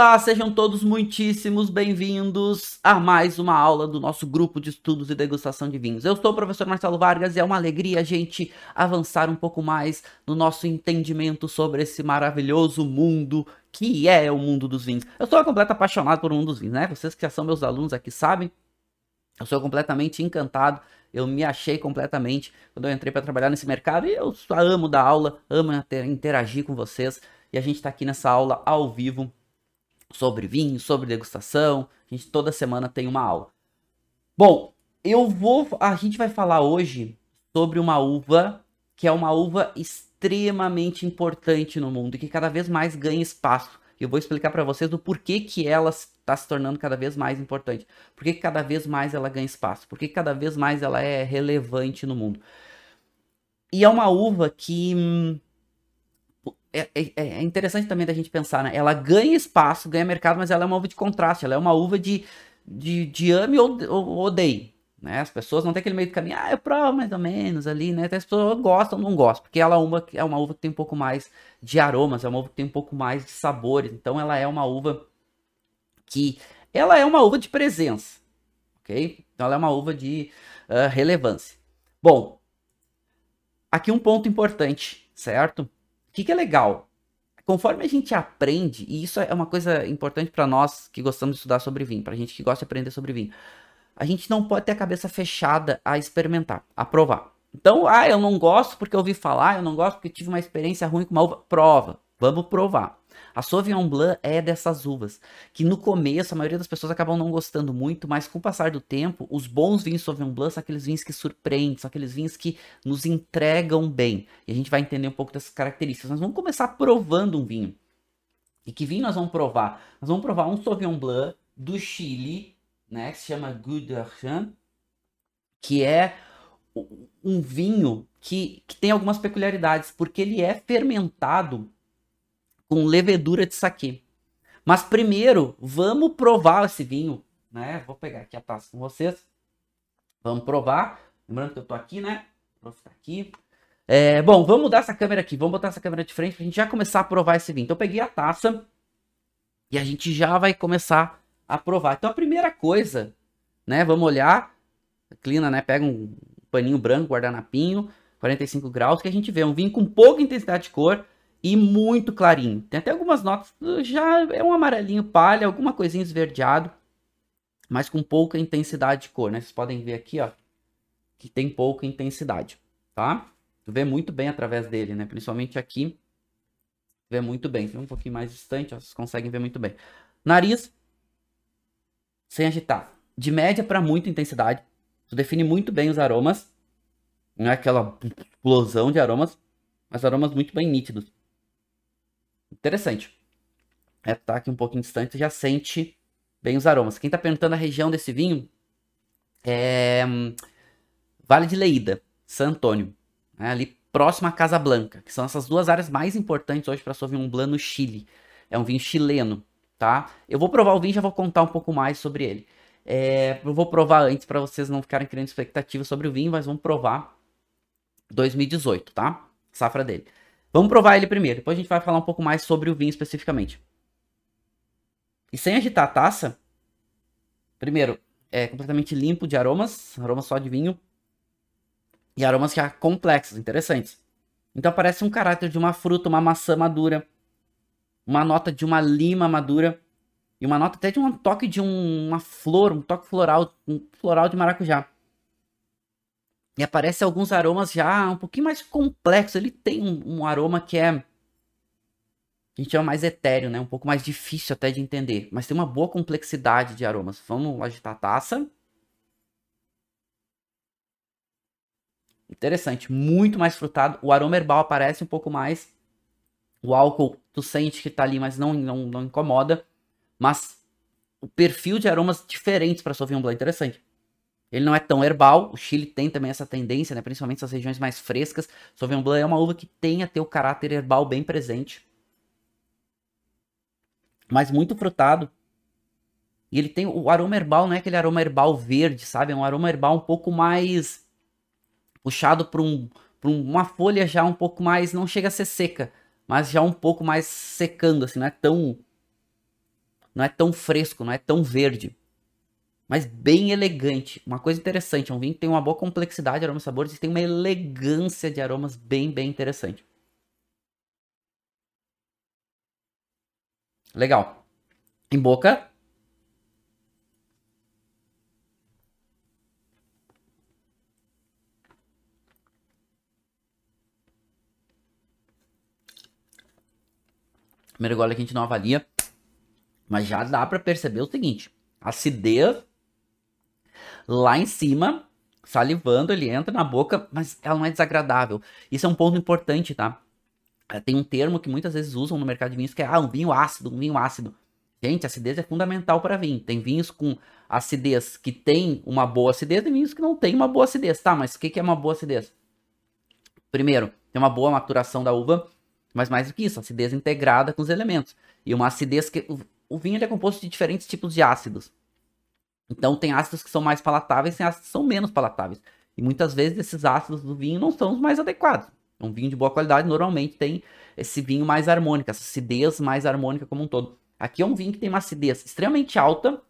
Olá, sejam todos muitíssimos bem-vindos a mais uma aula do nosso grupo de estudos e degustação de vinhos. Eu sou o professor Marcelo Vargas e é uma alegria a gente avançar um pouco mais no nosso entendimento sobre esse maravilhoso mundo que é o mundo dos vinhos. Eu sou completamente apaixonado por um dos vinhos, né? Vocês que já são meus alunos aqui sabem. Eu sou completamente encantado, eu me achei completamente quando eu entrei para trabalhar nesse mercado e eu amo dar aula, amo interagir com vocês. E a gente está aqui nessa aula ao vivo sobre vinho, sobre degustação. A gente toda semana tem uma aula. Bom, eu vou. A gente vai falar hoje sobre uma uva que é uma uva extremamente importante no mundo e que cada vez mais ganha espaço. Eu vou explicar para vocês do porquê que ela está se tornando cada vez mais importante. Por que cada vez mais ela ganha espaço? Por que cada vez mais ela é relevante no mundo? E é uma uva que hum, é, é, é, interessante também da gente pensar, né? Ela ganha espaço, ganha mercado, mas ela é uma uva de contraste, ela é uma uva de, de, de ame ou, odeie. Né? As pessoas não tem aquele meio de caminho, ah, eu provo mais ou menos ali, né? Até as pessoas gostam ou não gostam, porque ela é uma, é uma uva que tem um pouco mais de aromas, é uma uva que tem um pouco mais de sabores. Então ela é uma uva que. Ela é uma uva de presença, ok? Então ela é uma uva de uh, relevância. Bom, aqui um ponto importante, certo? O que, que é legal? Conforme a gente aprende, e isso é uma coisa importante para nós que gostamos de estudar sobre vinho, para gente que gosta de aprender sobre vinho, a gente não pode ter a cabeça fechada a experimentar, a provar. Então, ah, eu não gosto porque eu ouvi falar, eu não gosto porque tive uma experiência ruim com uma uva. Prova, vamos provar. A Sauvignon Blanc é dessas uvas, que no começo a maioria das pessoas acabam não gostando muito, mas com o passar do tempo, os bons vinhos Sauvignon Blanc são aqueles vinhos que surpreendem, são aqueles vinhos que nos entregam bem. E a gente vai entender um pouco dessas características. Nós vamos começar provando um vinho. E que vinho nós vamos provar? Nós vamos provar um Sauvignon Blanc do Chile, né, que se chama Gudarchan, que é um vinho que, que tem algumas peculiaridades, porque ele é fermentado com levedura de saquê. Mas primeiro, vamos provar esse vinho, né? Vou pegar aqui a taça com vocês. Vamos provar. Lembrando que eu tô aqui, né? Vou ficar aqui. É, bom, vamos mudar essa câmera aqui. Vamos botar essa câmera de frente pra gente já começar a provar esse vinho. Então eu peguei a taça e a gente já vai começar a provar. Então a primeira coisa, né? Vamos olhar. Clina, né? Pega um paninho branco, guardanapinho, 45 graus, que a gente vê um vinho com pouca intensidade de cor e muito clarinho. Tem até algumas notas, já é um amarelinho palha, alguma coisinha esverdeado, mas com pouca intensidade de cor, né? Vocês podem ver aqui, ó, que tem pouca intensidade, tá? Vê muito bem através dele, né? Principalmente aqui, vê muito bem. Um pouquinho mais distante, ó, vocês conseguem ver muito bem. Nariz, sem agitar. De média para muita intensidade. Tu define muito bem os aromas. Não é aquela explosão de aromas, mas aromas muito bem nítidos. Interessante. É, tá aqui um pouquinho distante, já sente bem os aromas. Quem tá perguntando a região desse vinho é Vale de Leída, San Antônio, né, ali próximo à Casa Blanca, que são essas duas áreas mais importantes hoje para Sauvignon Blanc no Chile. É um vinho chileno, tá? Eu vou provar o vinho e já vou contar um pouco mais sobre ele. É, eu vou provar antes para vocês não ficarem criando expectativas sobre o vinho, mas vamos provar 2018, tá? Safra dele. Vamos provar ele primeiro, depois a gente vai falar um pouco mais sobre o vinho especificamente. E sem agitar a taça, primeiro, é completamente limpo de aromas, aromas só de vinho. E aromas já complexos, interessantes. Então parece um caráter de uma fruta, uma maçã madura, uma nota de uma lima madura e uma nota até de um toque de um, uma flor, um toque floral, um floral de maracujá. E aparece alguns aromas já um pouquinho mais complexos. Ele tem um, um aroma que é. A gente chama mais etéreo, né? Um pouco mais difícil até de entender. Mas tem uma boa complexidade de aromas. Vamos agitar a taça. Interessante, muito mais frutado. O aroma herbal aparece um pouco mais. O álcool, tu sente que tá ali, mas não, não, não incomoda. Mas o perfil de aromas diferentes para Sauvignon Blanc, interessante. Ele não é tão herbal, o Chile tem também essa tendência, né, principalmente essas regiões mais frescas. Sauvignon Blanc é uma uva que tem a ter o caráter herbal bem presente. Mas muito frutado. E ele tem o aroma herbal, não é aquele aroma herbal verde, sabe? É um aroma herbal um pouco mais puxado para um, uma folha já um pouco mais, não chega a ser seca, mas já um pouco mais secando, assim, não é tão não é tão fresco, não é tão verde. Mas bem elegante. Uma coisa interessante, é um vinho que tem uma boa complexidade de aromas e sabores e tem uma elegância de aromas bem, bem interessante. Legal. Em boca, Primeiro gole que a gente não avalia. Mas já dá para perceber o seguinte: acidez lá em cima, salivando, ele entra na boca, mas ela não é desagradável. Isso é um ponto importante, tá? É, tem um termo que muitas vezes usam no mercado de vinhos que é ah, um vinho ácido, um vinho ácido. Gente, acidez é fundamental para vinho. Tem vinhos com acidez que tem uma boa acidez e vinhos que não tem uma boa acidez. Tá, mas o que é uma boa acidez? Primeiro, tem uma boa maturação da uva mas mais do que isso, acidez integrada com os elementos. E uma acidez que. O vinho é composto de diferentes tipos de ácidos. Então tem ácidos que são mais palatáveis e ácidos que são menos palatáveis. E muitas vezes esses ácidos do vinho não são os mais adequados. Um vinho de boa qualidade normalmente tem esse vinho mais harmônico, essa acidez mais harmônica como um todo. Aqui é um vinho que tem uma acidez extremamente alta,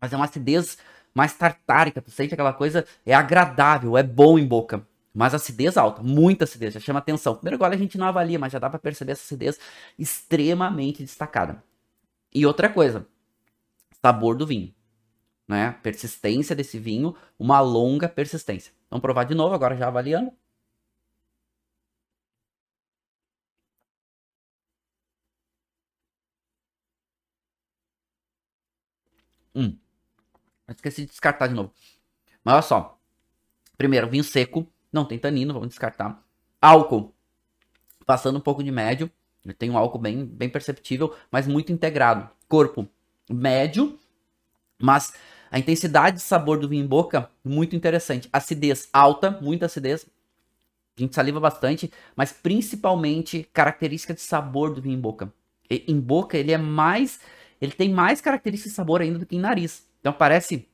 mas é uma acidez mais tartárica. Tu sente aquela coisa, é agradável, é bom em boca. Mas acidez alta, muita acidez, já chama atenção. Primeiro gole a gente não avalia, mas já dá para perceber essa acidez extremamente destacada. E outra coisa, sabor do vinho, né? Persistência desse vinho, uma longa persistência. Vamos provar de novo, agora já avaliando. Hum. Esqueci de descartar de novo. Mas olha só. Primeiro, vinho seco, não tem tanino, vamos descartar. Álcool, passando um pouco de médio. Ele tem um álcool bem, bem perceptível, mas muito integrado. Corpo, médio, mas a intensidade de sabor do vinho em boca, muito interessante. Acidez alta, muita acidez. A gente saliva bastante, mas principalmente característica de sabor do vinho em boca. E, em boca, ele é mais. Ele tem mais características de sabor ainda do que em nariz. Então parece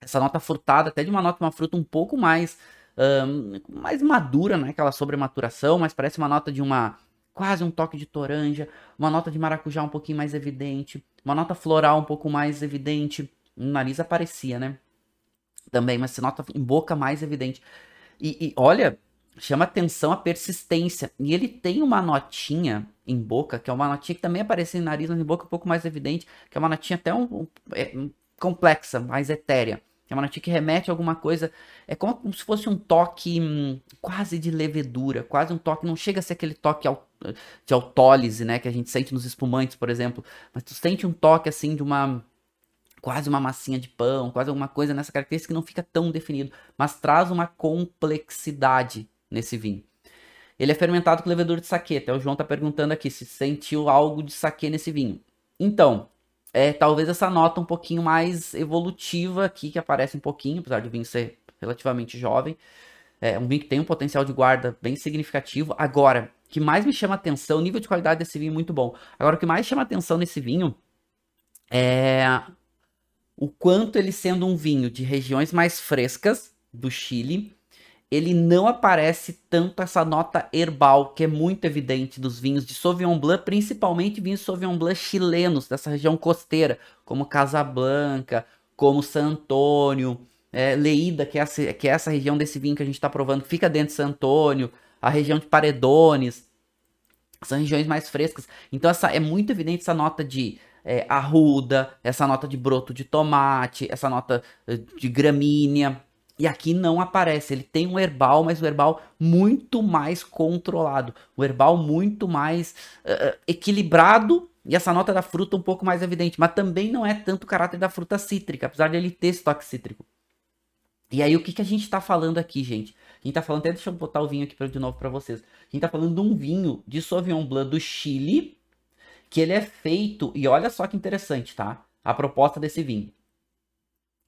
essa nota frutada, até de uma nota, uma fruta um pouco mais um, mais madura, né? Aquela sobrematuração, mas parece uma nota de uma. Quase um toque de toranja, uma nota de maracujá um pouquinho mais evidente, uma nota floral um pouco mais evidente. No nariz aparecia, né? Também, mas se nota em boca mais evidente. E, e olha, chama atenção a persistência. E ele tem uma notinha em boca, que é uma notinha que também aparece em nariz, mas em boca um pouco mais evidente, que é uma notinha até um, um, é, complexa, mais etérea. É uma notícia que remete a alguma coisa. É como, como se fosse um toque hum, quase de levedura, quase um toque. Não chega a ser aquele toque de autólise, né? Que a gente sente nos espumantes, por exemplo. Mas tu sente um toque assim de uma. Quase uma massinha de pão, quase alguma coisa nessa característica que não fica tão definido, mas traz uma complexidade nesse vinho. Ele é fermentado com levedura de saquê. Até o João tá perguntando aqui se sentiu algo de saquê nesse vinho. Então, é talvez essa nota um pouquinho mais evolutiva aqui, que aparece um pouquinho, apesar de o vinho ser relativamente jovem. É um vinho que tem um potencial de guarda bem significativo. Agora, o que mais me chama atenção, o nível de qualidade desse vinho é muito bom. Agora, o que mais chama atenção nesse vinho é o quanto ele sendo um vinho de regiões mais frescas do Chile, ele não aparece tanto essa nota herbal, que é muito evidente dos vinhos de Sauvignon Blanc, principalmente vinhos Sauvignon Blanc chilenos, dessa região costeira, como Casablanca, como San Antônio, é, Leída, que é, essa, que é essa região desse vinho que a gente está provando, fica dentro de San a região de Paredones, são regiões mais frescas. Então essa, é muito evidente essa nota de é, arruda, essa nota de broto de tomate, essa nota eh, de gramínea, e aqui não aparece. Ele tem um herbal, mas o herbal muito mais controlado. O herbal muito mais uh, equilibrado. E essa nota da fruta um pouco mais evidente. Mas também não é tanto o caráter da fruta cítrica, apesar de ele ter esse toque cítrico. E aí, o que, que a gente tá falando aqui, gente? A gente tá falando, até deixa eu botar o vinho aqui de novo para vocês. A gente tá falando de um vinho de Sauvignon Blanc do Chile, que ele é feito, e olha só que interessante, tá? A proposta desse vinho.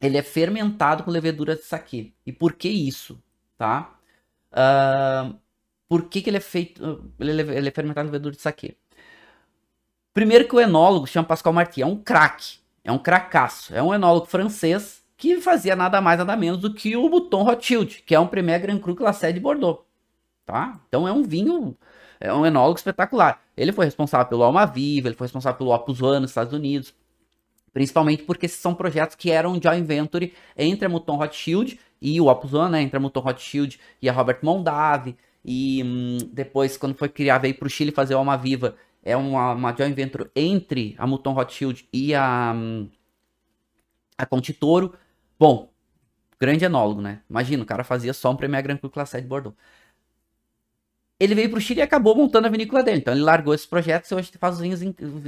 Ele é fermentado com levedura de saquê. E por que isso, tá? Uh, por que, que ele é feito, ele é, ele é fermentado com levedura de saquê? Primeiro que o enólogo chama Pascal Marty, é um craque, é um cracaço, é um enólogo francês que fazia nada mais nada menos do que o Mouton Rothschild, que é um Premier Grand Cru Classé de Bordeaux, tá? Então é um vinho, é um enólogo espetacular. Ele foi responsável pelo Alma Viva, ele foi responsável pelo Opus One nos Estados Unidos, principalmente porque esses são projetos que eram joint venture entre a Mouton Rothschild e o Opus One, né? Entre a Mouton Rothschild e a Robert Mondavi, e hum, depois, quando foi criar, veio para o Chile fazer o Alma Viva, é uma, uma joint venture entre a Mouton Rothschild e a, a Contitoro. Bom, grande enólogo, né? Imagina, o cara fazia só um Premier Grand Cru Classe de Bordeaux. Ele veio para o Chile e acabou montando a vinícola dele. Então ele largou esse projeto e hoje faz os vinhos,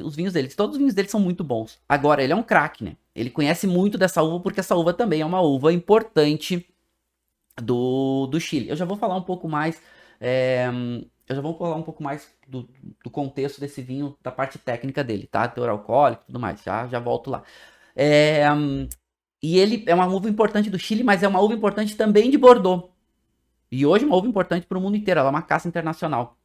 os vinhos dele. Todos os vinhos dele são muito bons. Agora, ele é um craque, né? Ele conhece muito dessa uva porque essa uva também é uma uva importante do, do Chile. Eu já vou falar um pouco mais é, eu já vou falar um pouco mais do, do, contexto desse vinho, da parte técnica dele, tá? Teor alcoólico e tudo mais. Já, já volto lá. É, e ele é uma uva importante do Chile, mas é uma uva importante também de Bordeaux. E hoje é uma uva importante para o mundo inteiro. Ela é uma caça internacional.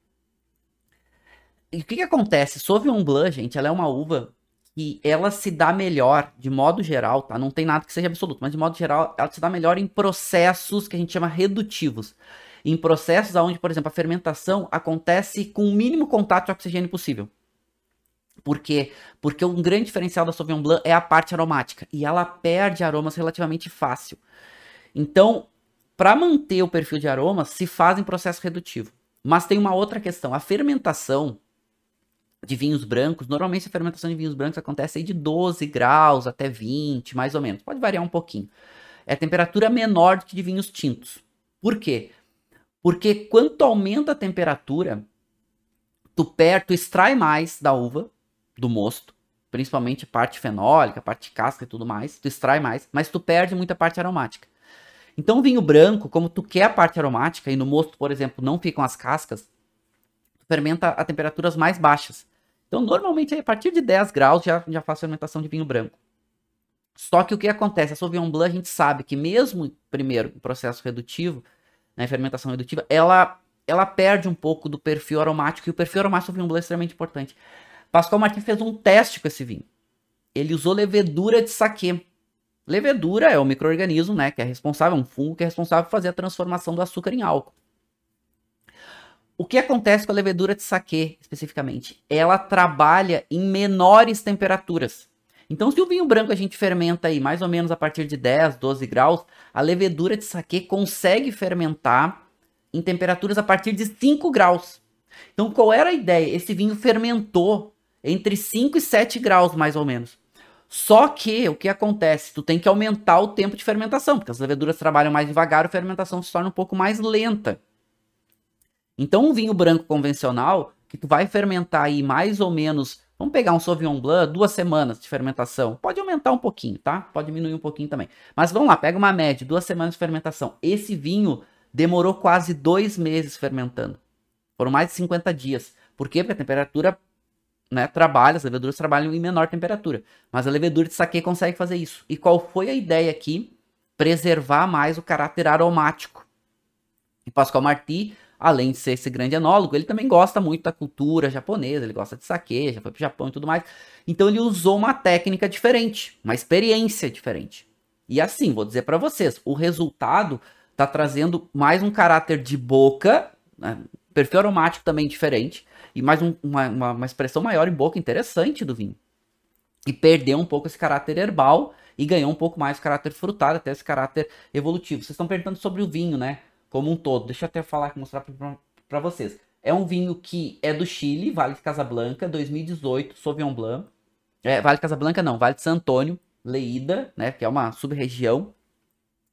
E o que, que acontece? Sauvignon Blanc, gente, ela é uma uva que ela se dá melhor, de modo geral, tá? Não tem nada que seja absoluto, mas de modo geral, ela se dá melhor em processos que a gente chama redutivos em processos onde, por exemplo, a fermentação acontece com o mínimo contato de oxigênio possível. Por quê? Porque um grande diferencial da Sauvignon Blanc é a parte aromática e ela perde aromas relativamente fácil. Então, para manter o perfil de aromas, se faz em processo redutivo. Mas tem uma outra questão, a fermentação de vinhos brancos, normalmente a fermentação de vinhos brancos acontece aí de 12 graus até 20, mais ou menos. Pode variar um pouquinho. É temperatura menor do que de vinhos tintos. Por quê? Porque quanto aumenta a temperatura, tu, per, tu extrai mais da uva, do mosto, principalmente parte fenólica, parte casca e tudo mais, tu extrai mais, mas tu perde muita parte aromática. Então o vinho branco, como tu quer a parte aromática, e no mosto, por exemplo, não ficam as cascas, fermenta a temperaturas mais baixas. Então normalmente a partir de 10 graus já, já faz fermentação de vinho branco. Só que o que acontece? A Sauvignon Blanc a gente sabe que mesmo, primeiro, em processo redutivo, na fermentação redutiva, ela, ela perde um pouco do perfil aromático, e o perfil aromático do vinho blanc é extremamente importante. Pascoal Martins fez um teste com esse vinho. Ele usou levedura de saquê. Levedura é o microorganismo, né, que é responsável, é um fungo que é responsável por fazer a transformação do açúcar em álcool. O que acontece com a levedura de saquê, especificamente? Ela trabalha em menores temperaturas. Então, se o vinho branco a gente fermenta aí mais ou menos a partir de 10, 12 graus, a levedura de saquê consegue fermentar em temperaturas a partir de 5 graus. Então, qual era a ideia? Esse vinho fermentou entre 5 e 7 graus, mais ou menos. Só que o que acontece? Tu tem que aumentar o tempo de fermentação, porque as leveduras trabalham mais devagar, a fermentação se torna um pouco mais lenta. Então, um vinho branco convencional, que tu vai fermentar aí mais ou menos Vamos pegar um Sauvignon Blanc, duas semanas de fermentação. Pode aumentar um pouquinho, tá? Pode diminuir um pouquinho também. Mas vamos lá, pega uma média, duas semanas de fermentação. Esse vinho demorou quase dois meses fermentando. Foram mais de 50 dias. Por quê? Porque a temperatura né, trabalha, as leveduras trabalham em menor temperatura. Mas a levedura de saque consegue fazer isso. E qual foi a ideia aqui? Preservar mais o caráter aromático. E Pascal Marty além de ser esse grande enólogo, ele também gosta muito da cultura japonesa, ele gosta de sake, já foi pro Japão e tudo mais. Então ele usou uma técnica diferente, uma experiência diferente. E assim, vou dizer para vocês, o resultado tá trazendo mais um caráter de boca, né, perfil aromático também diferente, e mais um, uma, uma, expressão maior em boca interessante do vinho. E perdeu um pouco esse caráter herbal e ganhou um pouco mais o caráter frutado, até esse caráter evolutivo. Vocês estão perguntando sobre o vinho, né? como um todo. Deixa eu até falar aqui, mostrar para vocês. É um vinho que é do Chile, Vale de Casablanca, 2018, Sauvignon Blanc. É, vale de Casablanca não, Vale de San Antônio, Leída, né, que é uma sub-região.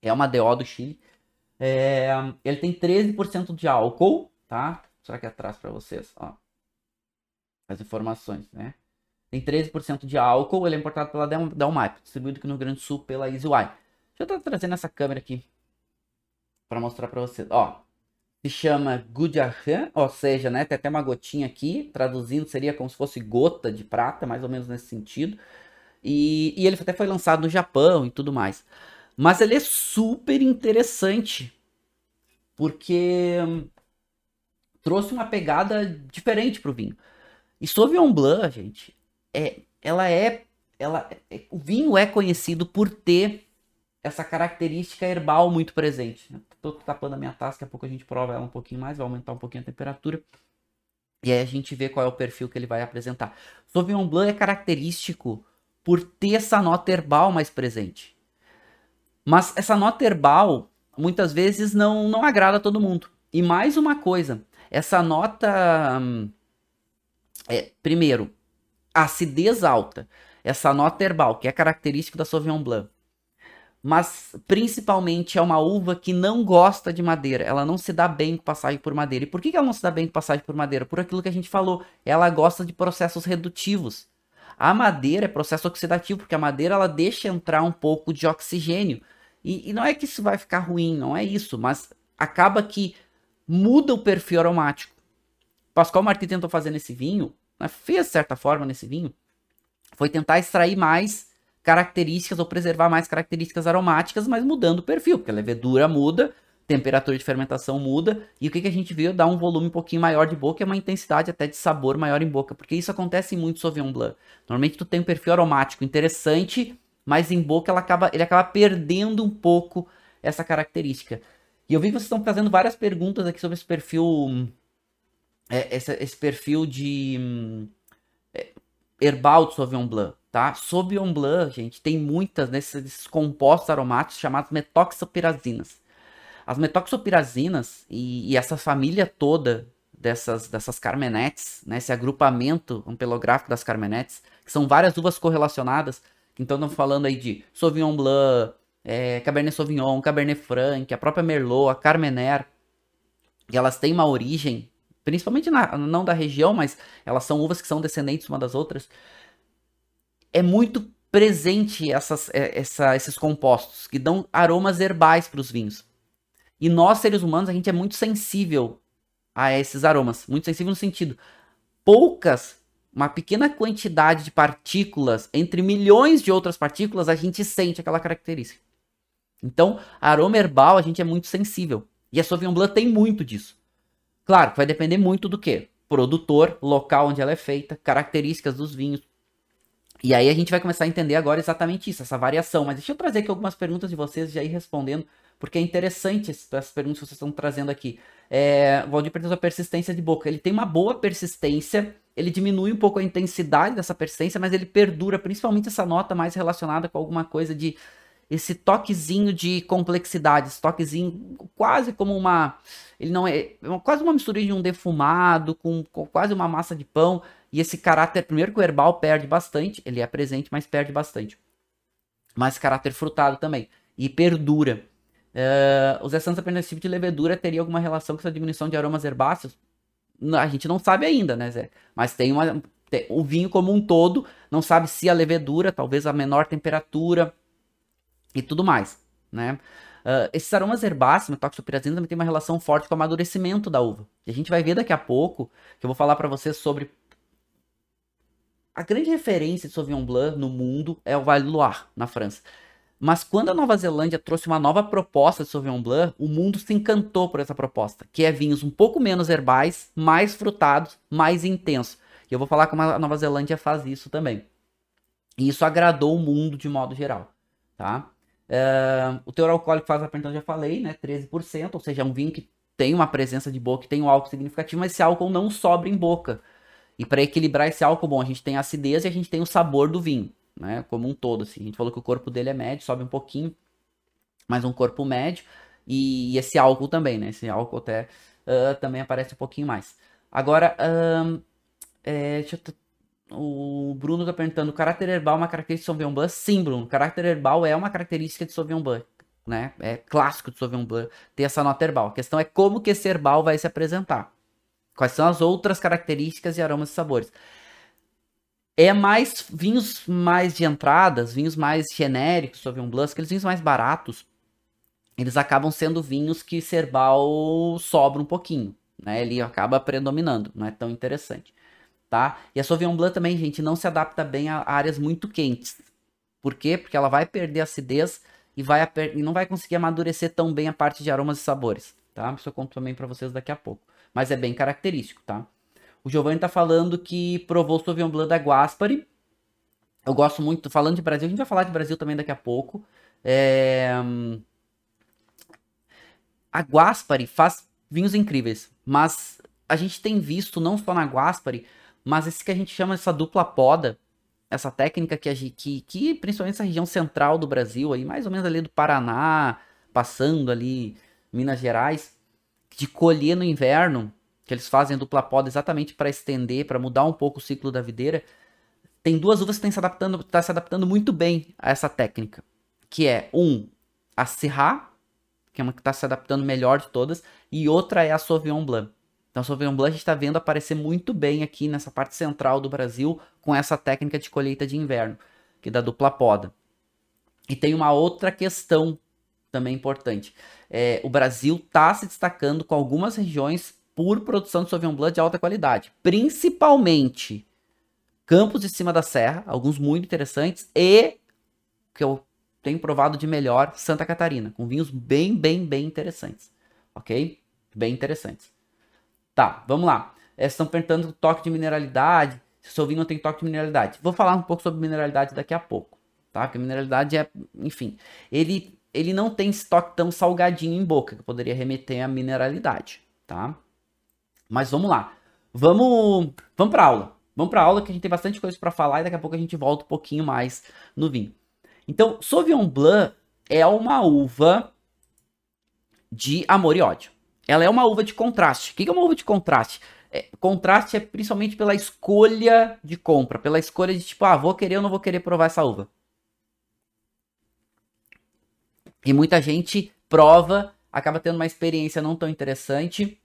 É uma DO do Chile. É, ele tem 13% de álcool, tá? Será que é atrás para vocês, ó. As informações, né? Tem 13% de álcool, ele é importado pela Delmap, distribuído aqui no Rio Grande do Sul pela EasyWine. Deixa eu estar trazendo essa câmera aqui para mostrar para vocês. Ó, se chama Gujarhan, ou seja, né, tem até uma gotinha aqui, traduzindo seria como se fosse gota de prata, mais ou menos nesse sentido. E, e ele até foi lançado no Japão e tudo mais. Mas ele é super interessante, porque hum, trouxe uma pegada diferente pro vinho. E Sauvignon Blanc, gente, é, ela é, ela, é, o vinho é conhecido por ter essa característica herbal muito presente. Tô tapando a minha taça, daqui a pouco a gente prova ela um pouquinho mais, vai aumentar um pouquinho a temperatura. E aí a gente vê qual é o perfil que ele vai apresentar. Sauvignon Blanc é característico por ter essa nota herbal mais presente. Mas essa nota herbal muitas vezes não, não agrada a todo mundo. E mais uma coisa, essa nota. Hum, é, primeiro, acidez alta. Essa nota herbal, que é característica da Sauvignon Blanc. Mas principalmente é uma uva que não gosta de madeira. Ela não se dá bem com passagem por madeira. E por que ela não se dá bem com passagem por madeira? Por aquilo que a gente falou. Ela gosta de processos redutivos. A madeira é processo oxidativo, porque a madeira ela deixa entrar um pouco de oxigênio. E, e não é que isso vai ficar ruim, não é isso, mas acaba que muda o perfil aromático. Pascoal Martí tentou fazer nesse vinho, né, fez certa forma nesse vinho, foi tentar extrair mais características ou preservar mais características aromáticas, mas mudando o perfil, porque a levedura muda, temperatura de fermentação muda, e o que, que a gente viu? Dá um volume um pouquinho maior de boca e uma intensidade até de sabor maior em boca, porque isso acontece muito em Sauvignon Blanc. Normalmente tu tem um perfil aromático interessante, mas em boca ela acaba, ele acaba perdendo um pouco essa característica. E eu vi que vocês estão fazendo várias perguntas aqui sobre esse perfil. É, esse, esse, perfil de é, herbal de Sauvignon Blanc, tá? Sauvignon Blanc, gente, tem muitas desses compostos aromáticos chamados metoxopirazinas. As metoxopirazinas e, e, essa família toda dessas, dessas carmenetes, né, esse agrupamento ampelográfico das carmenetes, que são várias uvas correlacionadas, então estamos falando aí de Sauvignon Blanc, é, Cabernet Sauvignon, Cabernet Franc, a própria Merlot, a Carmener. E elas têm uma origem, principalmente na, não da região, mas elas são uvas que são descendentes uma das outras. É muito presente essas, é, essa, esses compostos que dão aromas herbais para os vinhos. E nós, seres humanos, a gente é muito sensível a esses aromas. Muito sensível no sentido. Poucas uma pequena quantidade de partículas entre milhões de outras partículas, a gente sente aquela característica. Então, aroma herbal a gente é muito sensível. E a Sauvignon Blanc tem muito disso. Claro, vai depender muito do que? Produtor, local onde ela é feita, características dos vinhos. E aí a gente vai começar a entender agora exatamente isso, essa variação. Mas deixa eu trazer aqui algumas perguntas de vocês já ir respondendo, porque é interessante essas perguntas que vocês estão trazendo aqui. É, Valdir perguntou a persistência de boca. Ele tem uma boa persistência ele diminui um pouco a intensidade dessa persistência, mas ele perdura, principalmente essa nota mais relacionada com alguma coisa de esse toquezinho de complexidade, esse toquezinho quase como uma, ele não é, é quase uma mistura de um defumado com, com, quase uma massa de pão e esse caráter, primeiro que o herbal perde bastante, ele é presente, mas perde bastante, mas caráter frutado também e perdura. Uh, os essenças apenas tipo de levedura teria alguma relação com essa diminuição de aromas herbáceos? a gente não sabe ainda, né, Zé? Mas tem uma. Tem, o vinho como um todo, não sabe se a levedura, talvez a menor temperatura e tudo mais, né? Uh, esses aromas herbáceos, metoxopirrazina, também tem uma relação forte com o amadurecimento da uva. E a gente vai ver daqui a pouco, que eu vou falar para vocês sobre a grande referência de Sauvignon Blanc no mundo é o Vale do Loire, na França. Mas quando a Nova Zelândia trouxe uma nova proposta de Sauvignon Blanc, o mundo se encantou por essa proposta, que é vinhos um pouco menos herbais, mais frutados, mais intensos. E eu vou falar como a Nova Zelândia faz isso também. E isso agradou o mundo de modo geral, tá? Uh, o teor alcoólico faz a pergunta, já falei, né? 13%, ou seja, é um vinho que tem uma presença de boca, que tem um álcool significativo, mas esse álcool não sobra em boca. E para equilibrar esse álcool, bom, a gente tem a acidez e a gente tem o sabor do vinho né? Como um todo, assim. A gente falou que o corpo dele é médio, sobe um pouquinho, mas um corpo médio. E, e esse álcool também, né? Esse álcool até uh, também aparece um pouquinho mais. Agora, uh, é, eu, o Bruno tá perguntando, o caráter herbal é uma característica de Sauvignon Blanc? Sim, Bruno, o caráter herbal é uma característica de Sauvignon Blanc, né? É clássico de Sauvignon Blanc ter essa nota herbal. A questão é como que esse herbal vai se apresentar. Quais são as outras características e aromas e sabores é mais vinhos mais de entradas, vinhos mais genéricos, Sauvignon Blanc, aqueles vinhos mais baratos. eles acabam sendo vinhos que Cerbal sobra um pouquinho, né? Ele acaba predominando, não é tão interessante, tá? E a Sauvignon Blanc também, gente, não se adapta bem a áreas muito quentes. Por quê? Porque ela vai perder acidez e, vai e não vai conseguir amadurecer tão bem a parte de aromas e sabores, tá? Isso eu conto também para vocês daqui a pouco. Mas é bem característico, tá? O Giovanni tá falando que provou Sauvignon Blanc da Guaspari. Eu gosto muito, falando de Brasil, a gente vai falar de Brasil também daqui a pouco. É... A Guaspari faz vinhos incríveis, mas a gente tem visto, não só na Guaspari, mas esse que a gente chama essa dupla poda, essa técnica que, a que, que principalmente essa região central do Brasil, aí mais ou menos ali do Paraná, passando ali Minas Gerais, de colher no inverno, que eles fazem dupla poda exatamente para estender, para mudar um pouco o ciclo da videira. Tem duas uvas que estão se adaptando, tá se adaptando muito bem a essa técnica, que é um a Syrah, que é uma que está se adaptando melhor de todas, e outra é a Sauvignon Blanc. Então, Sauvignon Blanc a gente está vendo aparecer muito bem aqui nessa parte central do Brasil com essa técnica de colheita de inverno, que é da dupla poda. E tem uma outra questão também importante. É, o Brasil está se destacando com algumas regiões por produção de Sauvignon Blanc de alta qualidade. Principalmente Campos de Cima da Serra, alguns muito interessantes, e que eu tenho provado de melhor, Santa Catarina, com vinhos bem, bem, bem interessantes. Ok? Bem interessantes. Tá, vamos lá. É, estão perguntando toque de mineralidade, se o seu vinho não tem toque de mineralidade. Vou falar um pouco sobre mineralidade daqui a pouco, tá? Porque mineralidade é, enfim, ele, ele não tem estoque tão salgadinho em boca, que poderia remeter à mineralidade, tá? Mas vamos lá. Vamos, vamos para aula. Vamos para aula que a gente tem bastante coisa para falar e daqui a pouco a gente volta um pouquinho mais no vinho. Então, Sauvignon Blanc é uma uva de amor e ódio. Ela é uma uva de contraste. O que é uma uva de contraste? É, contraste é principalmente pela escolha de compra, pela escolha de tipo, ah, vou querer ou não vou querer provar essa uva. E muita gente prova, acaba tendo uma experiência não tão interessante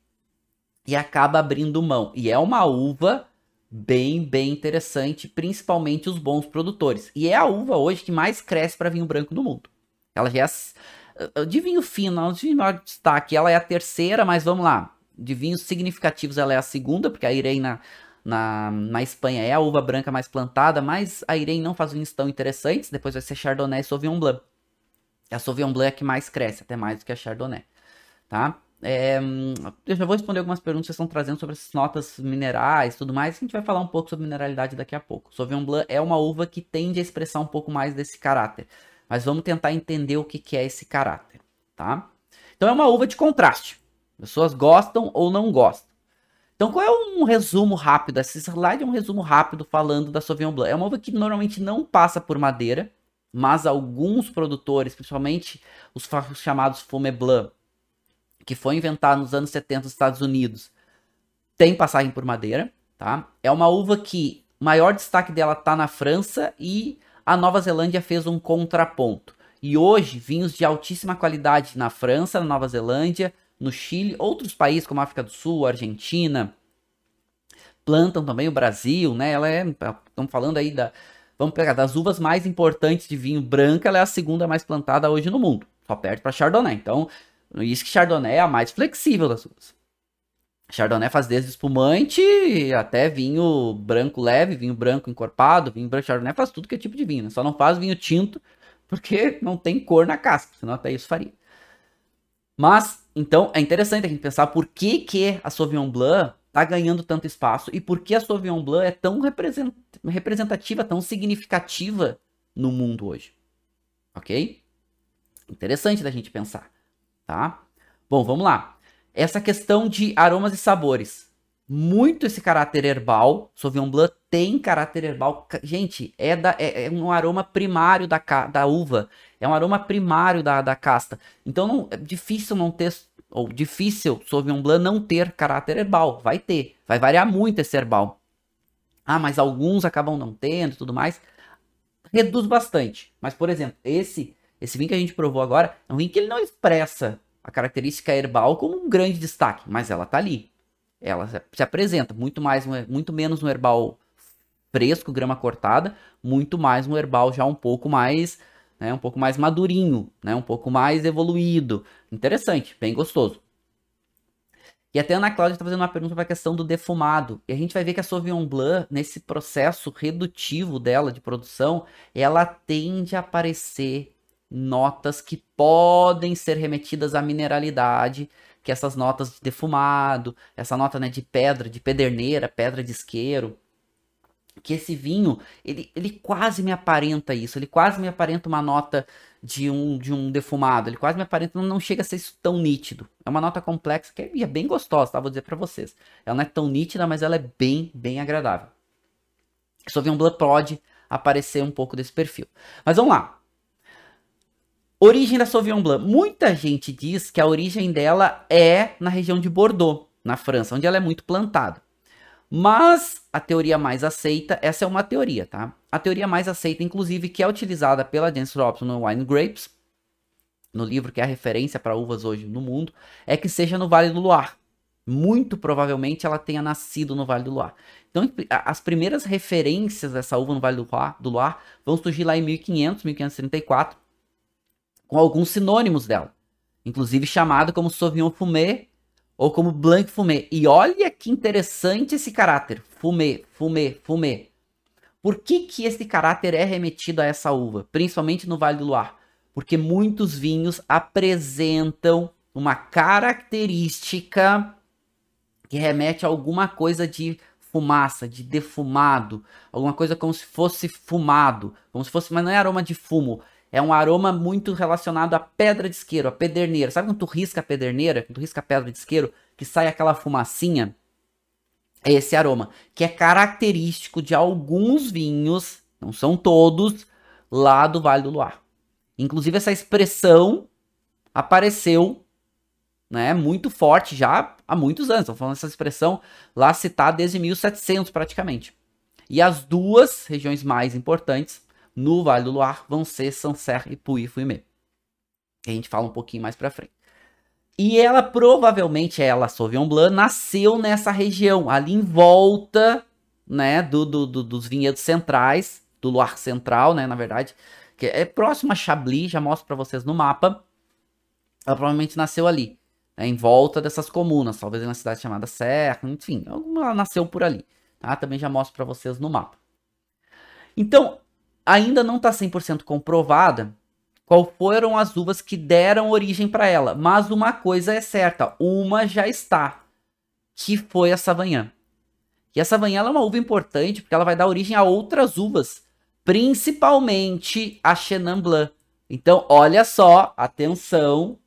e acaba abrindo mão. E é uma uva bem, bem interessante, principalmente os bons produtores. E é a uva hoje que mais cresce para vinho branco no mundo. Ela já é de vinho fino, não de maior destaque, ela é a terceira, mas vamos lá. De vinhos significativos, ela é a segunda, porque a Irene na, na, na Espanha é a uva branca mais plantada, mas a Irene não faz vinhos tão interessantes. Depois vai ser Chardonnay e Sauvignon Blanc. A Sauvignon Blanc é que mais cresce, até mais do que a Chardonnay, tá? É, eu já vou responder algumas perguntas que vocês estão trazendo sobre essas notas minerais e tudo mais. A gente vai falar um pouco sobre mineralidade daqui a pouco. Sauvignon Blanc é uma uva que tende a expressar um pouco mais desse caráter. Mas vamos tentar entender o que, que é esse caráter, tá? Então é uma uva de contraste. Pessoas gostam ou não gostam. Então qual é um resumo rápido? Esse slide é um resumo rápido falando da Sauvignon Blanc. É uma uva que normalmente não passa por madeira, mas alguns produtores, principalmente os chamados Fumé Blanc, que foi inventado nos anos 70 nos Estados Unidos, tem passagem por madeira, tá? É uma uva que o maior destaque dela tá na França e a Nova Zelândia fez um contraponto. E hoje, vinhos de altíssima qualidade na França, na Nova Zelândia, no Chile, outros países como a África do Sul, Argentina, plantam também o Brasil, né? Ela é, estamos falando aí da, vamos pegar das uvas mais importantes de vinho branco, ela é a segunda mais plantada hoje no mundo, só perto para Chardonnay. Então, isso que Chardonnay é a mais flexível das uvas. Chardonnay faz desde espumante até vinho branco leve, vinho branco encorpado, vinho branco Chardonnay faz tudo que é tipo de vinho, né? só não faz vinho tinto porque não tem cor na casca, senão até isso faria. Mas, então, é interessante a gente pensar por que, que a Sauvignon Blanc tá ganhando tanto espaço e por que a Sauvignon Blanc é tão representativa, tão significativa no mundo hoje. Ok? Interessante da gente pensar tá? Bom, vamos lá. Essa questão de aromas e sabores. Muito esse caráter herbal. Sauvignon Blanc tem caráter herbal. Gente, é, da, é, é um aroma primário da, da uva. É um aroma primário da, da casta. Então não, é difícil não ter ou difícil Sauvignon Blanc não ter caráter herbal. Vai ter, vai variar muito esse herbal. Ah, mas alguns acabam não tendo tudo mais. Reduz bastante. Mas, por exemplo, esse esse vinho que a gente provou agora é um vinho que ele não expressa a característica herbal como um grande destaque, mas ela tá ali. Ela se apresenta muito mais, muito menos um herbal fresco, grama cortada, muito mais um herbal já um pouco mais né? Um pouco mais madurinho, né? Um pouco mais evoluído. Interessante, bem gostoso. E até a Ana Cláudia está fazendo uma pergunta para a questão do defumado. E a gente vai ver que a Sauvignon Blanc, nesse processo redutivo dela de produção, ela tende a aparecer notas que podem ser remetidas à mineralidade, que essas notas de defumado, essa nota né, de pedra, de pederneira, pedra de isqueiro, que esse vinho, ele, ele quase me aparenta isso, ele quase me aparenta uma nota de um, de um defumado, ele quase me aparenta, não, não chega a ser tão nítido. É uma nota complexa que é, é bem gostosa, tá? Vou dizer para vocês. Ela não é tão nítida, mas ela é bem, bem agradável. Sauvignon Blanc pode aparecer um pouco desse perfil. Mas vamos lá. Origem da Sauvignon Blanc. Muita gente diz que a origem dela é na região de Bordeaux, na França, onde ela é muito plantada. Mas a teoria mais aceita, essa é uma teoria, tá? A teoria mais aceita, inclusive, que é utilizada pela James Robson no Wine Grapes, no livro que é a referência para uvas hoje no mundo, é que seja no Vale do Loire. Muito provavelmente ela tenha nascido no Vale do Loire. Então, as primeiras referências dessa uva no Vale do Loire, do vão surgir lá em 1500, 1534, com alguns sinônimos dela. Inclusive chamada como Sauvignon Fumé ou como Blanc Fumé. E olha que interessante esse caráter, Fumé, Fumé, Fumé. Por que, que esse caráter é remetido a essa uva, principalmente no Vale do Loire? Porque muitos vinhos apresentam uma característica que remete a alguma coisa de fumaça, de defumado, alguma coisa como se fosse fumado, como se fosse, mas não é aroma de fumo, é um aroma muito relacionado à pedra de isqueiro, à pederneira. Sabe quando tu risca a pederneira, quando tu risca a pedra de isqueiro, que sai aquela fumacinha? É esse aroma, que é característico de alguns vinhos, não são todos, lá do Vale do Loire. Inclusive essa expressão apareceu, né, muito forte já há muitos anos. Estou falando essa expressão lá citada desde 1700 praticamente. E as duas regiões mais importantes no Vale do Loire vão ser Sancerre e Puy-Fumé. A gente fala um pouquinho mais pra frente. E ela provavelmente, ela, Sauvignon Blanc, nasceu nessa região, ali em volta, né, do, do, do, dos vinhedos centrais, do Loire Central, né, na verdade, que é próximo a Chablis, já mostro para vocês no mapa. Ela provavelmente nasceu ali, né, em volta dessas comunas, talvez uma cidade chamada Serra, enfim, ela nasceu por ali, tá? Também já mostro para vocês no mapa. Então, ainda não está 100% comprovada qual foram as uvas que deram origem para ela, mas uma coisa é certa, uma já está, que foi a Sauvignon. E a Sauvignon é uma uva importante porque ela vai dar origem a outras uvas, principalmente a Chenin Blanc. Então, olha só, atenção,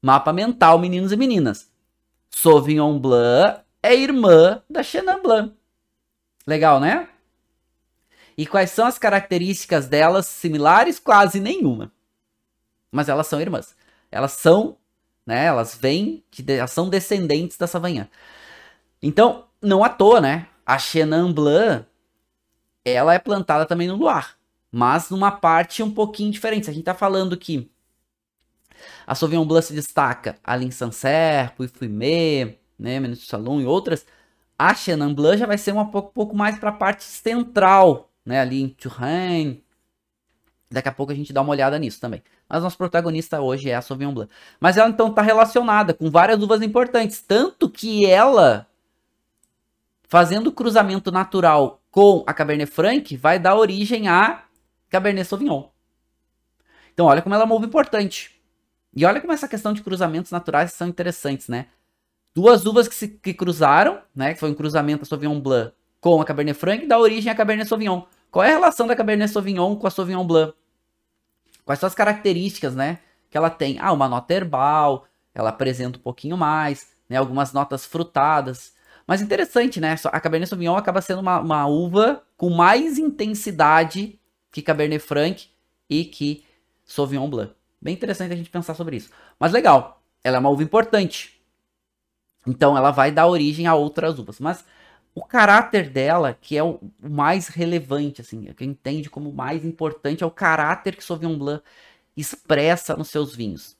mapa mental, meninos e meninas. Sauvignon Blanc é irmã da Chenin Blanc. Legal, né? E quais são as características delas similares? Quase nenhuma. Mas elas são irmãs. Elas são, né? Elas vêm, de, elas são descendentes da Savanha. Então, não à toa, né? A Chenin Blanc, ela é plantada também no Loire. Mas numa parte um pouquinho diferente. A gente tá falando que a Sauvignon Blanc se destaca ali em Sancerre, Puy-Fumé, né? Menos Salon e outras. A Chenin Blanc já vai ser um pouco, pouco mais para a parte central né, ali em Touraine. Daqui a pouco a gente dá uma olhada nisso também. Mas nosso protagonista hoje é a Sauvignon Blanc. Mas ela então está relacionada com várias uvas importantes, tanto que ela fazendo cruzamento natural com a Cabernet Franc vai dar origem a Cabernet Sauvignon. Então olha como ela é uma uva importante. E olha como essa questão de cruzamentos naturais são interessantes, né? Duas uvas que se que cruzaram, né, que foi um cruzamento da Sauvignon Blanc com a Cabernet Franc dá origem à Cabernet Sauvignon. Qual é a relação da Cabernet Sauvignon com a Sauvignon Blanc? Quais são as características, né, que ela tem? Ah, uma nota herbal, ela apresenta um pouquinho mais, né, algumas notas frutadas. Mas interessante, né, a Cabernet Sauvignon acaba sendo uma, uma uva com mais intensidade que Cabernet Franc e que Sauvignon Blanc. Bem interessante a gente pensar sobre isso. Mas legal, ela é uma uva importante. Então ela vai dar origem a outras uvas. Mas o caráter dela, que é o mais relevante, assim, é que entende como mais importante, é o caráter que Sauvignon Blanc expressa nos seus vinhos.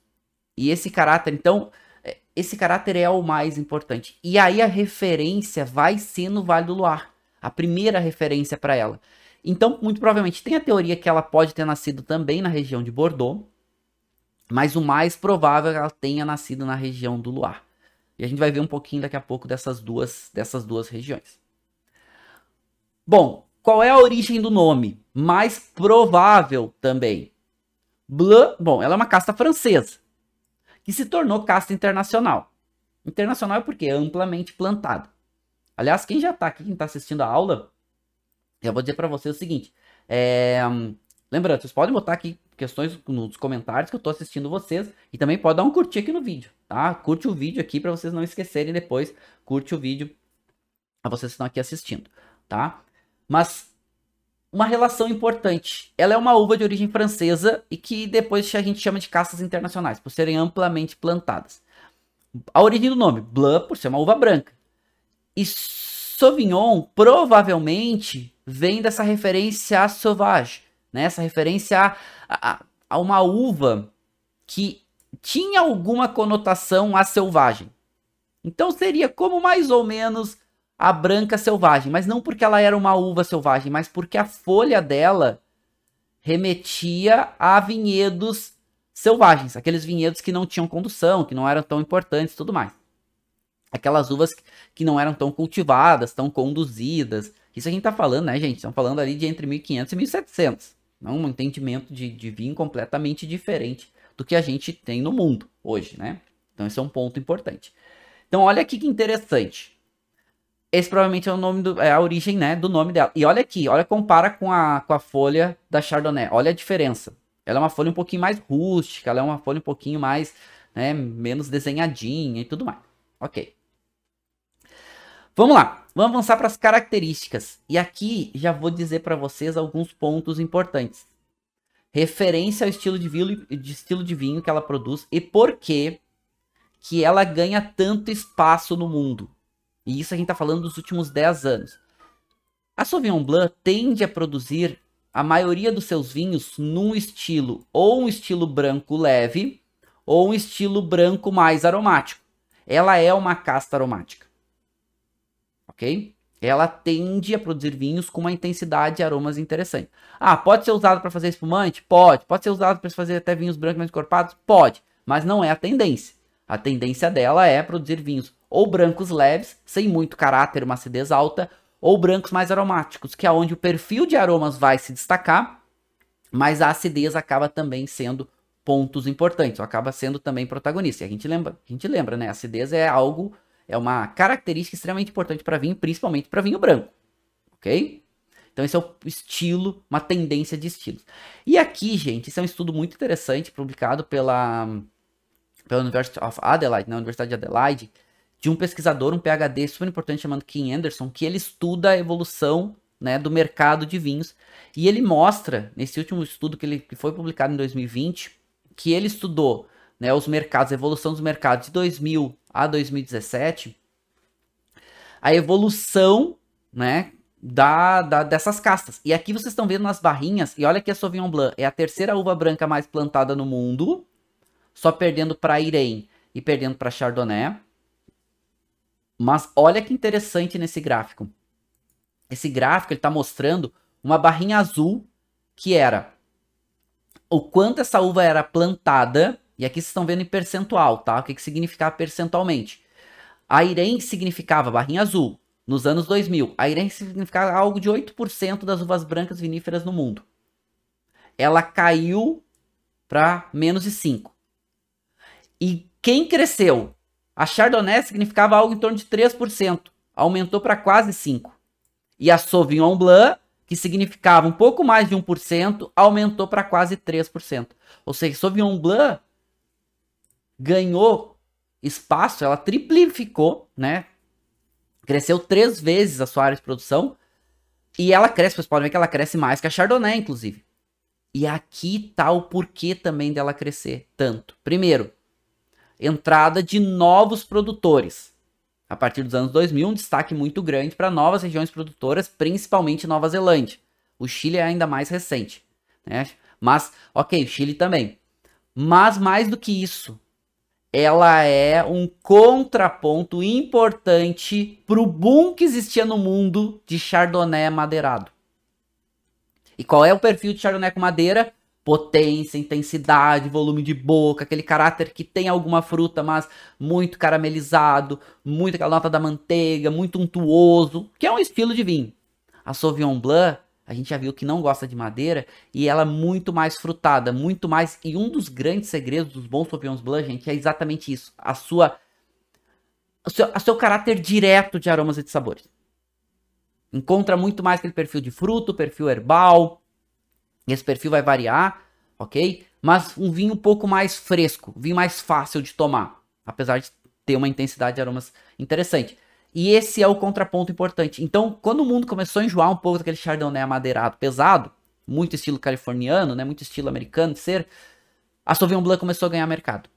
E esse caráter, então, é, esse caráter é o mais importante. E aí a referência vai ser no Vale do Loire, a primeira referência para ela. Então, muito provavelmente tem a teoria que ela pode ter nascido também na região de Bordeaux, mas o mais provável é que ela tenha nascido na região do Loire. E a gente vai ver um pouquinho daqui a pouco dessas duas, dessas duas regiões. Bom, qual é a origem do nome? Mais provável também. Bleu, bom, ela é uma casta francesa, que se tornou casta internacional. Internacional é porque é amplamente plantada. Aliás, quem já está aqui, quem está assistindo a aula, eu vou dizer para vocês o seguinte. É, lembrando, vocês podem botar aqui questões nos comentários que eu estou assistindo vocês. E também pode dar um curtir aqui no vídeo, tá? Curte o vídeo aqui para vocês não esquecerem depois. Curte o vídeo a vocês que estão aqui assistindo, tá? Mas uma relação importante. Ela é uma uva de origem francesa e que depois a gente chama de castas internacionais, por serem amplamente plantadas. A origem do nome, Blanc, por ser uma uva branca. E Sauvignon provavelmente vem dessa referência a Sauvage, né? Essa referência a, a, a uma uva que tinha alguma conotação a selvagem. Então seria como mais ou menos a branca selvagem, mas não porque ela era uma uva selvagem, mas porque a folha dela remetia a vinhedos selvagens, aqueles vinhedos que não tinham condução, que não eram tão importantes, tudo mais aquelas uvas que não eram tão cultivadas, tão conduzidas. Isso a gente tá falando, né, gente? Estamos falando ali de entre 1500 e 1700. Não um entendimento de, de vinho completamente diferente do que a gente tem no mundo hoje, né? Então esse é um ponto importante. Então olha aqui que interessante. Esse provavelmente é o nome do, é a origem, né, do nome dela. E olha aqui, olha compara com a, com a folha da Chardonnay. Olha a diferença. Ela é uma folha um pouquinho mais rústica, ela é uma folha um pouquinho mais, né, menos desenhadinha e tudo mais. Ok. Vamos lá, vamos avançar para as características. E aqui já vou dizer para vocês alguns pontos importantes. Referência ao estilo de vinho, de estilo de vinho que ela produz e por que que ela ganha tanto espaço no mundo. E isso a gente está falando dos últimos 10 anos. A Sauvignon Blanc tende a produzir a maioria dos seus vinhos num estilo ou um estilo branco leve ou um estilo branco mais aromático. Ela é uma casta aromática ok? Ela tende a produzir vinhos com uma intensidade e aromas interessantes. Ah, pode ser usado para fazer espumante? Pode. Pode ser usado para fazer até vinhos brancos mais encorpados? Pode. Mas não é a tendência. A tendência dela é produzir vinhos ou brancos leves, sem muito caráter, uma acidez alta, ou brancos mais aromáticos, que é onde o perfil de aromas vai se destacar, mas a acidez acaba também sendo pontos importantes, acaba sendo também protagonista. E a gente lembra, a gente lembra, né? A acidez é algo é uma característica extremamente importante para vinho, principalmente para vinho branco, ok? Então esse é o estilo, uma tendência de estilos. E aqui, gente, isso é um estudo muito interessante, publicado pela, pela University of Adelaide, na Universidade de Adelaide, de um pesquisador, um PhD super importante chamado Kim Anderson, que ele estuda a evolução né, do mercado de vinhos. E ele mostra, nesse último estudo que, ele, que foi publicado em 2020, que ele estudou né, os mercados, a evolução dos mercados de 2000 a 2017, a evolução, né, da, da, dessas castas. E aqui vocês estão vendo nas barrinhas, e olha que a Sauvignon Blanc é a terceira uva branca mais plantada no mundo, só perdendo para Irene e perdendo para Chardonnay. Mas olha que interessante nesse gráfico. Esse gráfico ele está mostrando uma barrinha azul que era o quanto essa uva era plantada e aqui vocês estão vendo em percentual, tá? O que, que significava percentualmente? A Irene significava barrinha azul nos anos 2000. A Irene significava algo de 8% das uvas brancas viníferas no mundo. Ela caiu para menos de 5. E quem cresceu? A Chardonnay significava algo em torno de 3%. Aumentou para quase 5%. E a Sauvignon Blanc, que significava um pouco mais de 1%, aumentou para quase 3%. Ou seja, Sauvignon Blanc ganhou espaço, ela triplificou, né? Cresceu três vezes a sua área de produção. E ela cresce, vocês podem ver que ela cresce mais que a Chardonnay, inclusive. E aqui tá o porquê também dela crescer tanto. Primeiro, entrada de novos produtores. A partir dos anos 2000, um destaque muito grande para novas regiões produtoras, principalmente Nova Zelândia. O Chile é ainda mais recente, né? Mas, ok, o Chile também. Mas mais do que isso, ela é um contraponto importante para o boom que existia no mundo de Chardonnay madeirado. E qual é o perfil de Chardonnay com madeira? Potência, intensidade, volume de boca, aquele caráter que tem alguma fruta, mas muito caramelizado, muito aquela nota da manteiga, muito untuoso, que é um estilo de vinho. A Sauvignon Blanc, a gente já viu que não gosta de madeira e ela é muito mais frutada, muito mais. E um dos grandes segredos dos bons Sauvignon Blanc, gente, é exatamente isso: a sua, o seu, a seu caráter direto de aromas e de sabores. Encontra muito mais aquele perfil de fruto, perfil herbal. Esse perfil vai variar, ok? Mas um vinho um pouco mais fresco, vinho mais fácil de tomar, apesar de ter uma intensidade de aromas interessante. E esse é o contraponto importante. Então, quando o mundo começou a enjoar um pouco daquele chardonnay amadeirado pesado, muito estilo californiano, né, muito estilo americano de ser, a Sauvignon Blanc começou a ganhar mercado.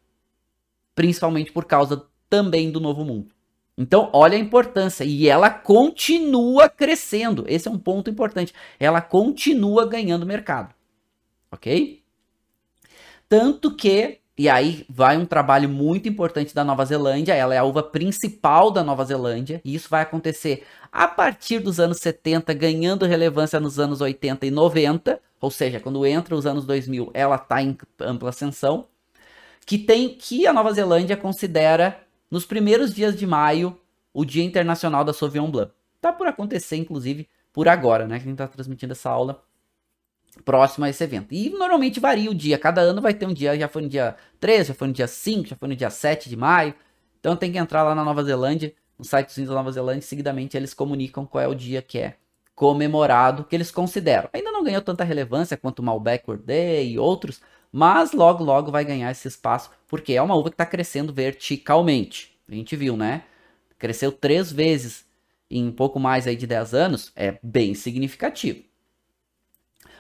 Principalmente por causa também do novo mundo. Então, olha a importância. E ela continua crescendo. Esse é um ponto importante. Ela continua ganhando mercado. Ok? Tanto que, e aí vai um trabalho muito importante da Nova Zelândia. Ela é a uva principal da Nova Zelândia. E isso vai acontecer a partir dos anos 70, ganhando relevância nos anos 80 e 90. Ou seja, quando entra os anos 2000, ela está em ampla ascensão. Que tem que a Nova Zelândia considera nos primeiros dias de maio, o Dia Internacional da Sauvignon Blanc. Tá por acontecer, inclusive, por agora, né? Que a gente tá transmitindo essa aula próximo a esse evento. E normalmente varia o dia, cada ano vai ter um dia, já foi no dia 3, já foi no dia 5, já foi no dia 7 de maio. Então tem que entrar lá na Nova Zelândia, no site da Nova Zelândia, seguidamente eles comunicam qual é o dia que é comemorado, que eles consideram. Ainda não ganhou tanta relevância quanto o Malbec World Day e outros, mas logo, logo vai ganhar esse espaço, porque é uma uva que está crescendo verticalmente. A gente viu, né? Cresceu três vezes em pouco mais aí de 10 anos, é bem significativo.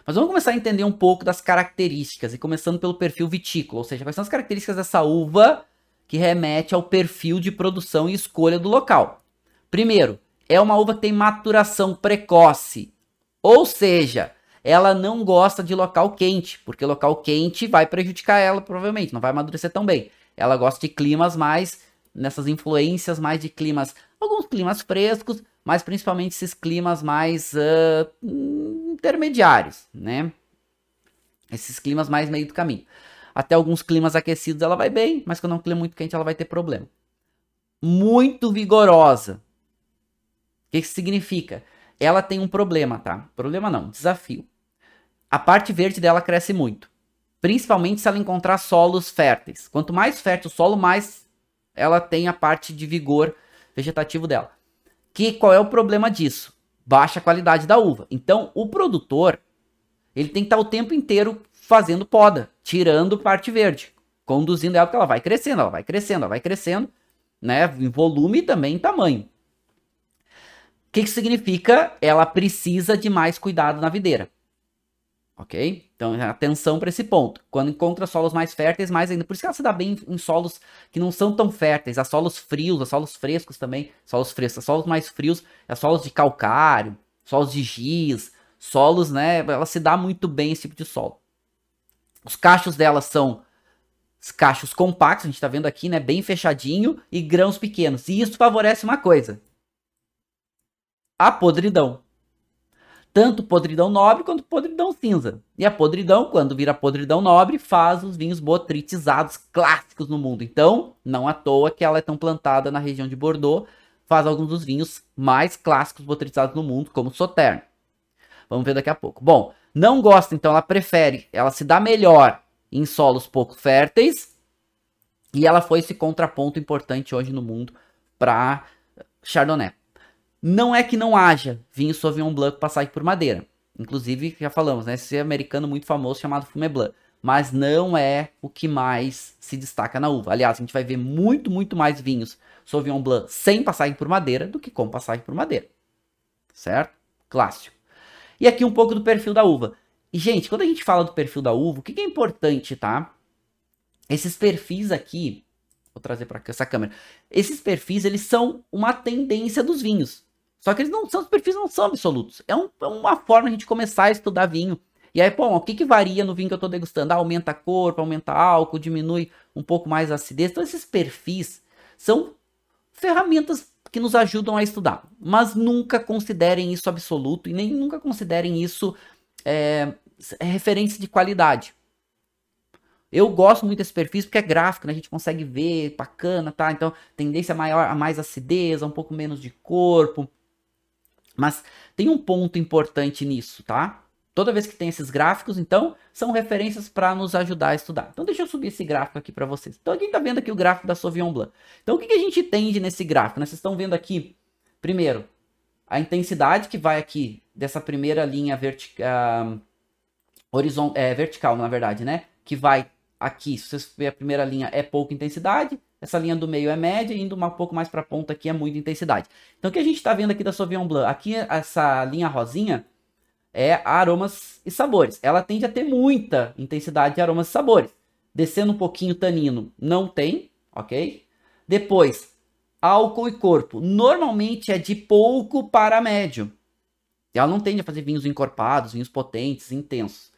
Mas vamos começar a entender um pouco das características, e começando pelo perfil vitícola, ou seja, quais são as características dessa uva que remete ao perfil de produção e escolha do local. Primeiro, é uma uva que tem maturação precoce, ou seja, ela não gosta de local quente, porque local quente vai prejudicar ela, provavelmente, não vai amadurecer tão bem. Ela gosta de climas mais, nessas influências mais de climas, alguns climas frescos, mas principalmente esses climas mais uh, intermediários, né? Esses climas mais meio do caminho. Até alguns climas aquecidos ela vai bem, mas quando é um clima muito quente ela vai ter problema. Muito vigorosa. O que significa? Ela tem um problema, tá? Problema não, desafio a parte verde dela cresce muito. Principalmente se ela encontrar solos férteis. Quanto mais fértil o solo, mais ela tem a parte de vigor vegetativo dela. Que qual é o problema disso? Baixa qualidade da uva. Então, o produtor, ele tem que estar o tempo inteiro fazendo poda, tirando parte verde, conduzindo ela porque ela vai crescendo, ela vai crescendo, ela vai crescendo, né, em volume e também em tamanho. O que, que significa? Ela precisa de mais cuidado na videira ok? Então, atenção para esse ponto. Quando encontra solos mais férteis, mais ainda. Por isso que ela se dá bem em solos que não são tão férteis. Há solos frios, há solos frescos também. Solos frescos, solos mais frios, há solos de calcário, solos de giz, solos, né? Ela se dá muito bem esse tipo de solo. Os cachos dela são cachos compactos, a gente tá vendo aqui, né? Bem fechadinho e grãos pequenos. E isso favorece uma coisa. A podridão tanto podridão nobre quanto podridão cinza. E a podridão, quando vira podridão nobre, faz os vinhos botritizados clássicos no mundo. Então, não à toa que ela é tão plantada na região de Bordeaux, faz alguns dos vinhos mais clássicos botritizados no mundo, como Sauternes. Vamos ver daqui a pouco. Bom, não gosta, então ela prefere, ela se dá melhor em solos pouco férteis, e ela foi esse contraponto importante hoje no mundo para Chardonnay. Não é que não haja vinho Sauvignon Blanc passagem por madeira. Inclusive, já falamos, né? Esse americano muito famoso chamado Fumé Blanc. Mas não é o que mais se destaca na uva. Aliás, a gente vai ver muito, muito mais vinhos Sauvignon Blanc sem passagem por madeira do que com passagem por madeira. Certo? Clássico. E aqui um pouco do perfil da uva. E, gente, quando a gente fala do perfil da uva, o que é importante, tá? Esses perfis aqui, vou trazer para essa câmera. Esses perfis, eles são uma tendência dos vinhos. Só que eles não são, os perfis não são absolutos. É, um, é uma forma a gente começar a estudar vinho. E aí, bom, o que, que varia no vinho que eu estou degustando? Ah, aumenta a cor, aumenta álcool, diminui um pouco mais a acidez. Então, esses perfis são ferramentas que nos ajudam a estudar. Mas nunca considerem isso absoluto e nem nunca considerem isso é, referência de qualidade. Eu gosto muito desse perfil porque é gráfico, né? A gente consegue ver, bacana, tá? Então, tendência maior a mais acidez, um pouco menos de corpo. Mas tem um ponto importante nisso, tá? Toda vez que tem esses gráficos, então, são referências para nos ajudar a estudar. Então, deixa eu subir esse gráfico aqui para vocês. Então, quem está vendo aqui o gráfico da Sauvignon Blanc. Então, o que, que a gente entende nesse gráfico? Né? Vocês estão vendo aqui, primeiro, a intensidade que vai aqui dessa primeira linha vertical, horizon, é, vertical, na verdade, né? Que vai aqui, se vocês verem a primeira linha é pouca intensidade, essa linha do meio é média, e indo um pouco mais para a ponta aqui é muita intensidade. Então, o que a gente está vendo aqui da Sauvignon Blanc? Aqui, essa linha rosinha é aromas e sabores. Ela tende a ter muita intensidade de aromas e sabores. Descendo um pouquinho tanino, não tem, ok? Depois, álcool e corpo. Normalmente é de pouco para médio. Ela não tende a fazer vinhos encorpados, vinhos potentes, intensos.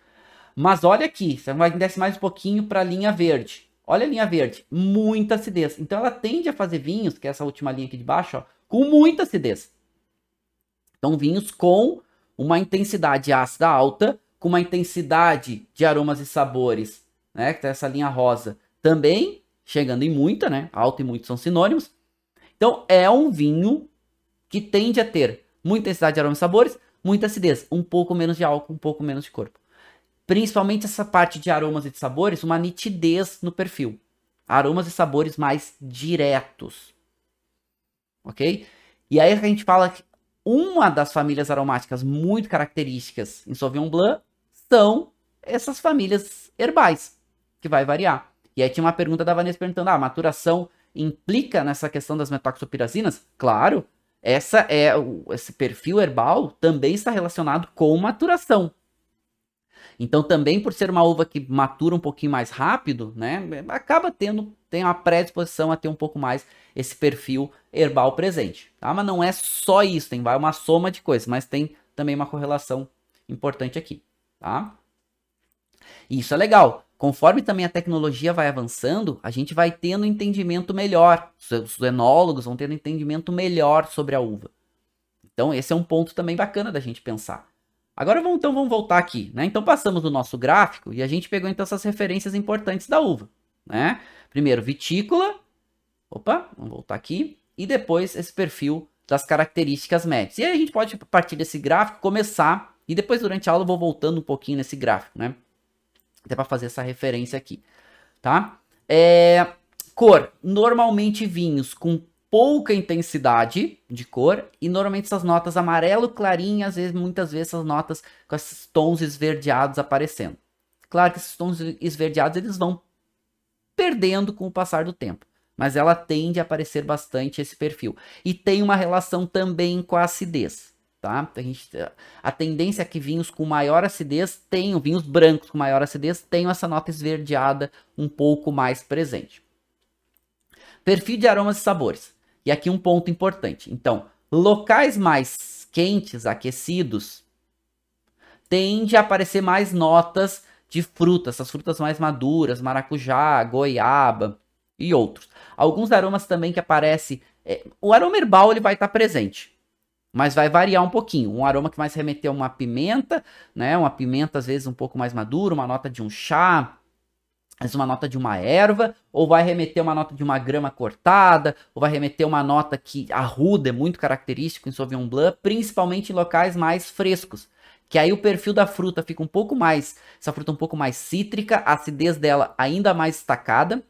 Mas olha aqui, você vai desce mais um pouquinho para a linha verde. Olha a linha verde, muita acidez. Então ela tende a fazer vinhos, que é essa última linha aqui de baixo, ó, com muita acidez. Então vinhos com uma intensidade ácida alta, com uma intensidade de aromas e sabores, né? Que tá essa linha rosa também chegando em muita, né? Alto e muito são sinônimos. Então é um vinho que tende a ter muita intensidade de aromas e sabores, muita acidez, um pouco menos de álcool, um pouco menos de corpo. Principalmente essa parte de aromas e de sabores, uma nitidez no perfil. Aromas e sabores mais diretos. Ok? E aí a gente fala que uma das famílias aromáticas muito características em Sauvignon Blanc são essas famílias herbais, que vai variar. E aí tinha uma pergunta da Vanessa perguntando: ah, a maturação implica nessa questão das metoxopirazinas? Claro, essa é esse perfil herbal também está relacionado com maturação. Então, também por ser uma uva que matura um pouquinho mais rápido, né, acaba tendo tem uma predisposição a ter um pouco mais esse perfil herbal presente, tá? Mas não é só isso, tem uma soma de coisas, mas tem também uma correlação importante aqui, tá? Isso é legal. Conforme também a tecnologia vai avançando, a gente vai tendo entendimento melhor. Os enólogos vão tendo entendimento melhor sobre a uva. Então, esse é um ponto também bacana da gente pensar. Agora vamos, então vamos voltar aqui, né? Então passamos do nosso gráfico e a gente pegou então essas referências importantes da uva, né? Primeiro vitícola, opa, vamos voltar aqui e depois esse perfil das características médias. E aí a gente pode partir desse gráfico começar e depois durante a aula eu vou voltando um pouquinho nesse gráfico, né? Até para fazer essa referência aqui, tá? É, cor, normalmente vinhos com pouca intensidade de cor e normalmente essas notas amarelo clarinho, às vezes muitas vezes essas notas com esses tons esverdeados aparecendo. Claro que esses tons esverdeados eles vão perdendo com o passar do tempo, mas ela tende a aparecer bastante esse perfil e tem uma relação também com a acidez. Tá? A, gente, a tendência é que vinhos com maior acidez tenham, vinhos brancos com maior acidez tenham essa nota esverdeada um pouco mais presente. Perfil de aromas e sabores. E aqui um ponto importante. Então, locais mais quentes, aquecidos, tende a aparecer mais notas de frutas, essas frutas mais maduras, maracujá, goiaba e outros. Alguns aromas também que aparecem, é, o aroma herbal ele vai estar tá presente, mas vai variar um pouquinho. Um aroma que mais remeter a uma pimenta, né? Uma pimenta às vezes um pouco mais madura, uma nota de um chá, uma nota de uma erva, ou vai remeter uma nota de uma grama cortada, ou vai remeter uma nota que arruda, é muito característico em Sauvignon Blanc, principalmente em locais mais frescos. Que aí o perfil da fruta fica um pouco mais, essa fruta um pouco mais cítrica, a acidez dela ainda mais destacada,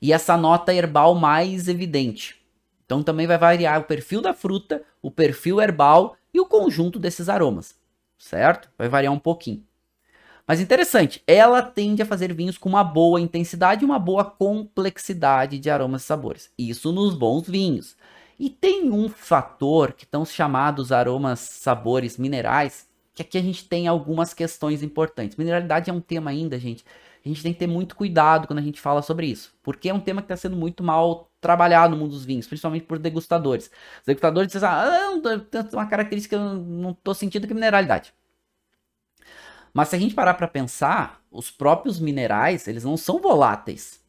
e essa nota herbal mais evidente. Então também vai variar o perfil da fruta, o perfil herbal e o conjunto desses aromas, certo? Vai variar um pouquinho. Mas interessante, ela tende a fazer vinhos com uma boa intensidade e uma boa complexidade de aromas e sabores. Isso nos bons vinhos. E tem um fator que estão chamados aromas, sabores, minerais, que aqui a gente tem algumas questões importantes. Mineralidade é um tema ainda, gente. A gente tem que ter muito cuidado quando a gente fala sobre isso, porque é um tema que está sendo muito mal trabalhado no mundo dos vinhos, principalmente por degustadores. Os degustadores dizem, ah, uma característica, eu não estou sentindo que é mineralidade. Mas se a gente parar para pensar, os próprios minerais, eles não são voláteis.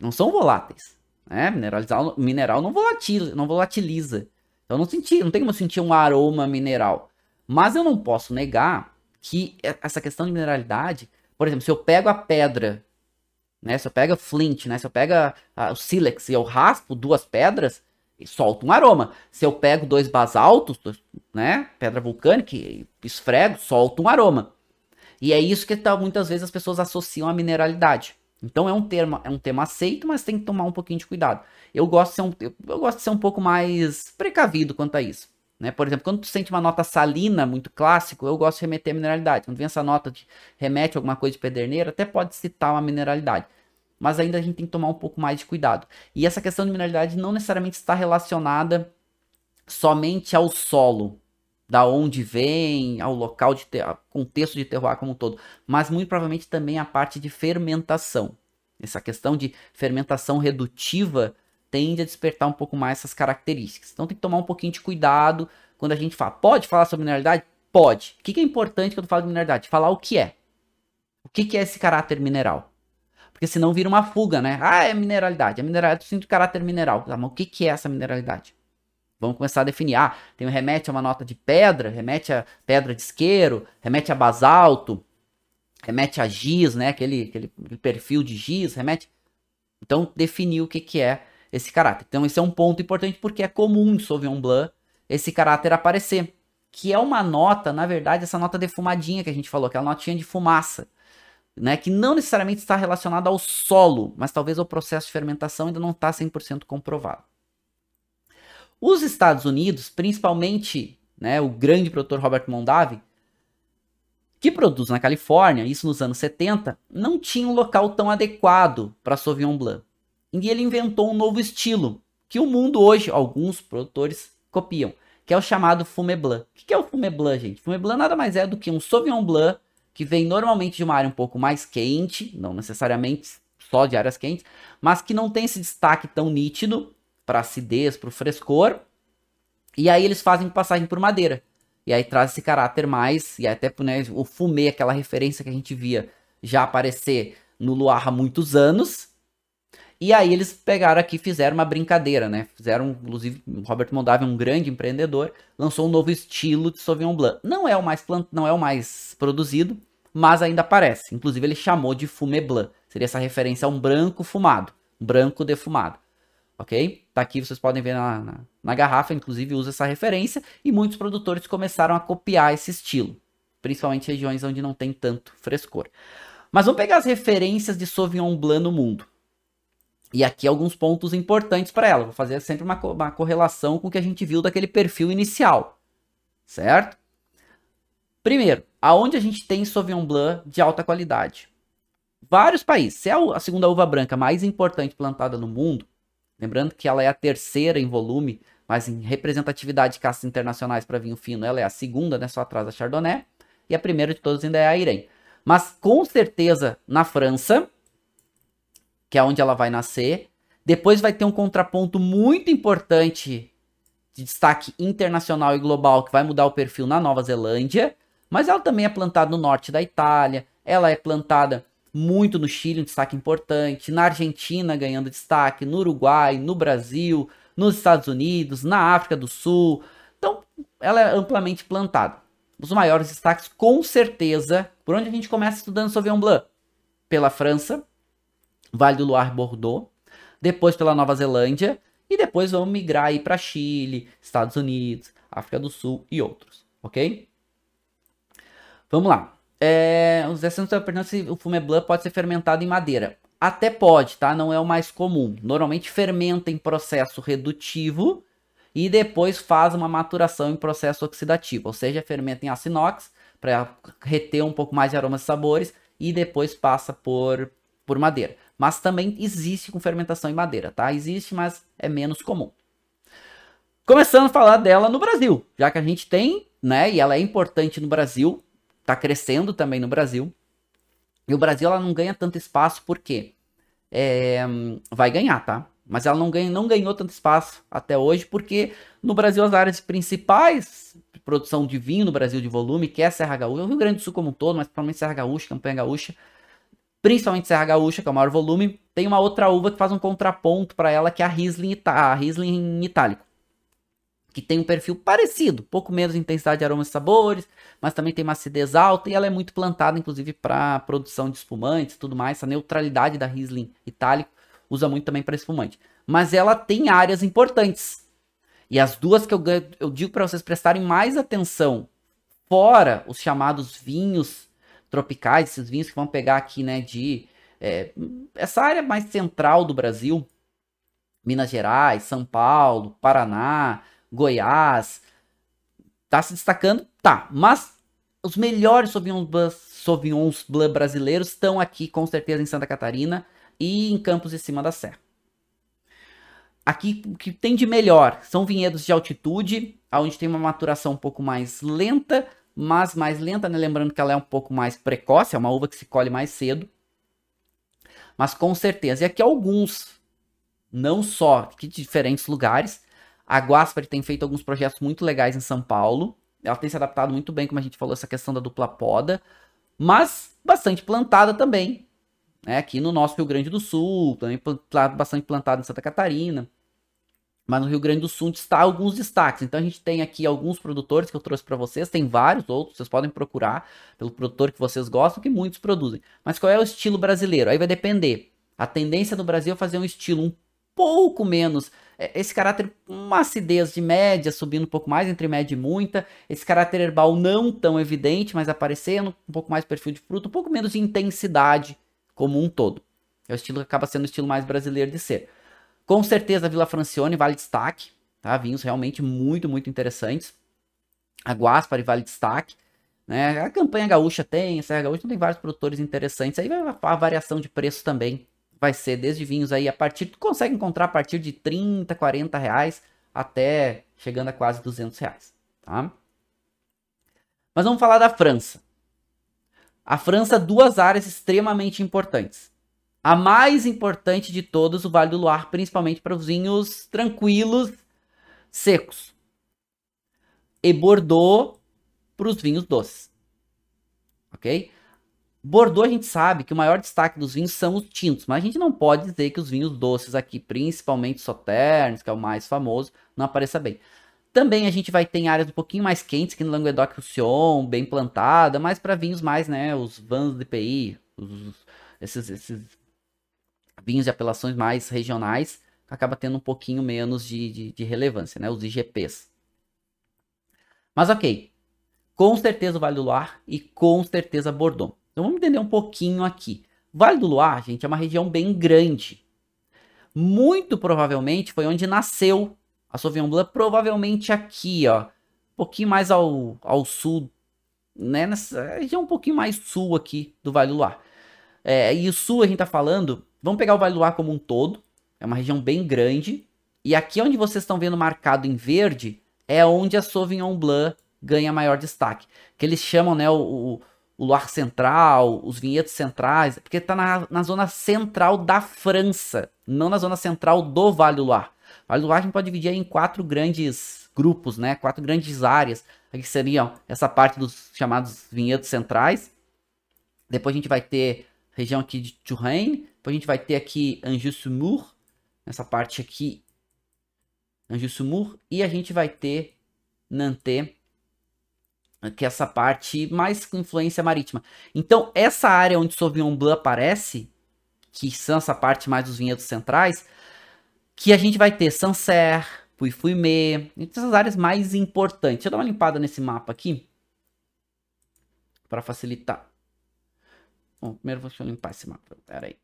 Não são voláteis. Né? Mineralizar, mineral não volatiliza, não volatiliza. Então não senti, não tem como sentir um aroma mineral. Mas eu não posso negar que essa questão de mineralidade, por exemplo, se eu pego a pedra, né, se eu pego flint, né, se eu pego a, a, o sílex e eu raspo duas pedras, solta um aroma. Se eu pego dois basaltos, né, pedra vulcânica, esfrego, solta um aroma. E é isso que tá, muitas vezes as pessoas associam à mineralidade. Então é um termo, é um tema aceito, mas tem que tomar um pouquinho de cuidado. Eu gosto de ser um, eu, eu gosto de ser um pouco mais precavido quanto a isso. Né? Por exemplo, quando tu sente uma nota salina, muito clássico, eu gosto de remeter a mineralidade. Quando vem essa nota de remete a alguma coisa de pederneira, até pode citar uma mineralidade. Mas ainda a gente tem que tomar um pouco mais de cuidado. E essa questão de mineralidade não necessariamente está relacionada somente ao solo, da onde vem, ao local de ter, contexto de terroir como um todo, mas muito provavelmente também a parte de fermentação. Essa questão de fermentação redutiva tende a despertar um pouco mais essas características. Então tem que tomar um pouquinho de cuidado quando a gente fala. Pode falar sobre mineralidade? Pode. O que, é importante quando eu falo de mineralidade? Falar o que é. O que, é esse caráter mineral? Porque senão vira uma fuga, né? Ah, é mineralidade. É mineralidade, eu sinto caráter mineral. Tá, mas o que, que é essa mineralidade? Vamos começar a definir. Ah, tem um remete a uma nota de pedra, remete a pedra de isqueiro, remete a basalto, remete a giz, né? Aquele, aquele perfil de giz, remete. Então, definir o que, que é esse caráter. Então, esse é um ponto importante porque é comum em Sauvignon Blanc esse caráter aparecer. Que é uma nota, na verdade, essa nota defumadinha que a gente falou, aquela notinha de fumaça. Né, que não necessariamente está relacionada ao solo, mas talvez ao processo de fermentação ainda não está 100% comprovado. Os Estados Unidos, principalmente né, o grande produtor Robert Mondavi, que produz na Califórnia, isso nos anos 70, não tinha um local tão adequado para Sauvignon Blanc. E ele inventou um novo estilo, que o mundo hoje, alguns produtores copiam, que é o chamado Fumé Blanc. O que é o Fumé Blanc, gente? Fumé Blanc nada mais é do que um Sauvignon Blanc que vem normalmente de uma área um pouco mais quente, não necessariamente só de áreas quentes, mas que não tem esse destaque tão nítido para acidez, para o frescor. E aí eles fazem passagem por madeira. E aí traz esse caráter mais, e até né, o fumê, aquela referência que a gente via já aparecer no Luar há muitos anos, e aí eles pegaram aqui fizeram uma brincadeira, né? Fizeram, inclusive, Robert Mondavi, um grande empreendedor, lançou um novo estilo de Sauvignon Blanc. Não é o mais plant... não é o mais produzido, mas ainda aparece. Inclusive ele chamou de Fumé Blanc. Seria essa referência a um branco fumado, um branco defumado. Ok? Tá aqui, vocês podem ver na, na, na garrafa, inclusive usa essa referência, e muitos produtores começaram a copiar esse estilo, principalmente regiões onde não tem tanto frescor. Mas vamos pegar as referências de Sauvignon Blanc no mundo. E aqui alguns pontos importantes para ela. Vou fazer sempre uma, uma correlação com o que a gente viu daquele perfil inicial. Certo? Primeiro, aonde a gente tem Sauvignon Blanc de alta qualidade? Vários países. Se é a segunda uva branca mais importante plantada no mundo, lembrando que ela é a terceira em volume, mas em representatividade de castas internacionais para vinho fino, ela é a segunda, né, só atrás da Chardonnay, e a primeira de todas ainda é a Irene. Mas com certeza na França, que é onde ela vai nascer. Depois vai ter um contraponto muito importante de destaque internacional e global que vai mudar o perfil na Nova Zelândia, mas ela também é plantada no norte da Itália, ela é plantada muito no Chile, um destaque importante, na Argentina ganhando destaque, no Uruguai, no Brasil, nos Estados Unidos, na África do Sul. Então, ela é amplamente plantada. Os maiores destaques, com certeza, por onde a gente começa estudando Sauvignon Blanc? Pela França, Vale do Loire Bordeaux, depois pela Nova Zelândia e depois vamos migrar aí para Chile, Estados Unidos, África do Sul e outros, ok? Vamos lá. É, os descendentes estão perguntando se o fumé blanc pode ser fermentado em madeira. Até pode, tá? Não é o mais comum. Normalmente fermenta em processo redutivo e depois faz uma maturação em processo oxidativo, ou seja, fermenta em aço inox para reter um pouco mais de aromas e sabores e depois passa por, por madeira mas também existe com fermentação em madeira, tá? Existe, mas é menos comum. Começando a falar dela no Brasil, já que a gente tem, né, e ela é importante no Brasil, tá crescendo também no Brasil. E o Brasil ela não ganha tanto espaço porque é, vai ganhar, tá? Mas ela não, ganha, não ganhou tanto espaço até hoje porque no Brasil as áreas principais de produção de vinho no Brasil de volume, que é a Serra Gaúcha, o Rio Grande do Sul como um todo, mas principalmente Serra Gaúcha, Campanha Gaúcha, principalmente Serra Gaúcha, que é o maior volume, tem uma outra uva que faz um contraponto para ela, que é a Riesling, a Riesling itálico. Que tem um perfil parecido, pouco menos intensidade de aromas e sabores, mas também tem uma acidez alta e ela é muito plantada, inclusive, para produção de espumantes e tudo mais. Essa neutralidade da Riesling itálico usa muito também para espumante. Mas ela tem áreas importantes. E as duas que eu, eu digo para vocês prestarem mais atenção, fora os chamados vinhos tropicais, esses vinhos que vão pegar aqui, né, de é, essa área mais central do Brasil, Minas Gerais, São Paulo, Paraná, Goiás, tá se destacando, tá, mas os melhores Sauvignons Blanc, Sauvignons Blanc brasileiros estão aqui com certeza em Santa Catarina e em Campos de Cima da Serra. Aqui o que tem de melhor são vinhedos de altitude, onde tem uma maturação um pouco mais lenta, mas mais lenta, né? Lembrando que ela é um pouco mais precoce, é uma uva que se colhe mais cedo. Mas com certeza. E aqui alguns, não só de diferentes lugares. A Guaspari tem feito alguns projetos muito legais em São Paulo. Ela tem se adaptado muito bem, como a gente falou, essa questão da dupla poda. Mas bastante plantada também. Né? Aqui no nosso Rio Grande do Sul, também bastante plantada em Santa Catarina. Mas no Rio Grande do Sul está alguns destaques. Então a gente tem aqui alguns produtores que eu trouxe para vocês, tem vários outros, vocês podem procurar pelo produtor que vocês gostam, que muitos produzem. Mas qual é o estilo brasileiro? Aí vai depender. A tendência no Brasil é fazer um estilo um pouco menos, esse caráter, uma acidez de média, subindo um pouco mais, entre média e muita. Esse caráter herbal não tão evidente, mas aparecendo, um pouco mais perfil de fruto, um pouco menos de intensidade como um todo. É o estilo que acaba sendo o estilo mais brasileiro de ser. Com certeza a Vila Francione vale destaque, tá? Vinhos realmente muito, muito interessantes. A Guaspari vale destaque. Né? A campanha gaúcha tem, a Serra Gaúcha tem vários produtores interessantes. Aí a variação de preço também vai ser desde vinhos aí a partir, tu consegue encontrar a partir de 30, 40 reais até chegando a quase 200 reais, tá? Mas vamos falar da França. A França, duas áreas extremamente importantes. A mais importante de todas, o Vale do Loire, principalmente para os vinhos tranquilos, secos. E Bordeaux para os vinhos doces. Ok? Bordeaux a gente sabe que o maior destaque dos vinhos são os tintos, mas a gente não pode dizer que os vinhos doces aqui, principalmente Sauternes, que é o mais famoso, não apareça bem. Também a gente vai ter áreas um pouquinh mais quentes, que no Languedoc-Roussillon, bem plantada, mas para vinhos mais, né, os vins de pays, os, esses, esses vinhos de apelações mais regionais, acaba tendo um pouquinho menos de, de, de relevância, né? Os IGPs. Mas ok, com certeza o Vale do Loire e com certeza Bordeaux. Então vamos entender um pouquinho aqui. Vale do Loire, gente, é uma região bem grande. Muito provavelmente foi onde nasceu a Sauvignon Blanc, provavelmente aqui, ó, um pouquinho mais ao, ao sul, né, nessa região um pouquinho mais sul aqui do Vale do Loire. É, e o sul a gente tá falando Vamos pegar o Vale do Ar como um todo. É uma região bem grande. E aqui onde vocês estão vendo marcado em verde é onde a Sauvignon Blanc ganha maior destaque. Que eles chamam, né, o, o Loire Central, os vinhedos centrais, porque está na, na zona central da França, não na zona central do Vale do Loire. Vale do Loire a gente pode dividir em quatro grandes grupos, né, quatro grandes áreas. Aqui seriam essa parte dos chamados vinhedos centrais. Depois a gente vai ter região aqui de Touraine, depois a gente vai ter aqui Anjou-Sumur, nessa parte aqui, Anjou-Sumur, e a gente vai ter Nantes, que é essa parte mais com influência marítima. Então, essa área onde Sauvignon Blanc aparece, que são essa parte mais dos vinhedos centrais, que a gente vai ter Sancerre, Puy-Fumé, essas áreas mais importantes. Deixa eu dar uma limpada nesse mapa aqui, para facilitar. Bom, primeiro deixa eu limpar esse mapa, pera aí.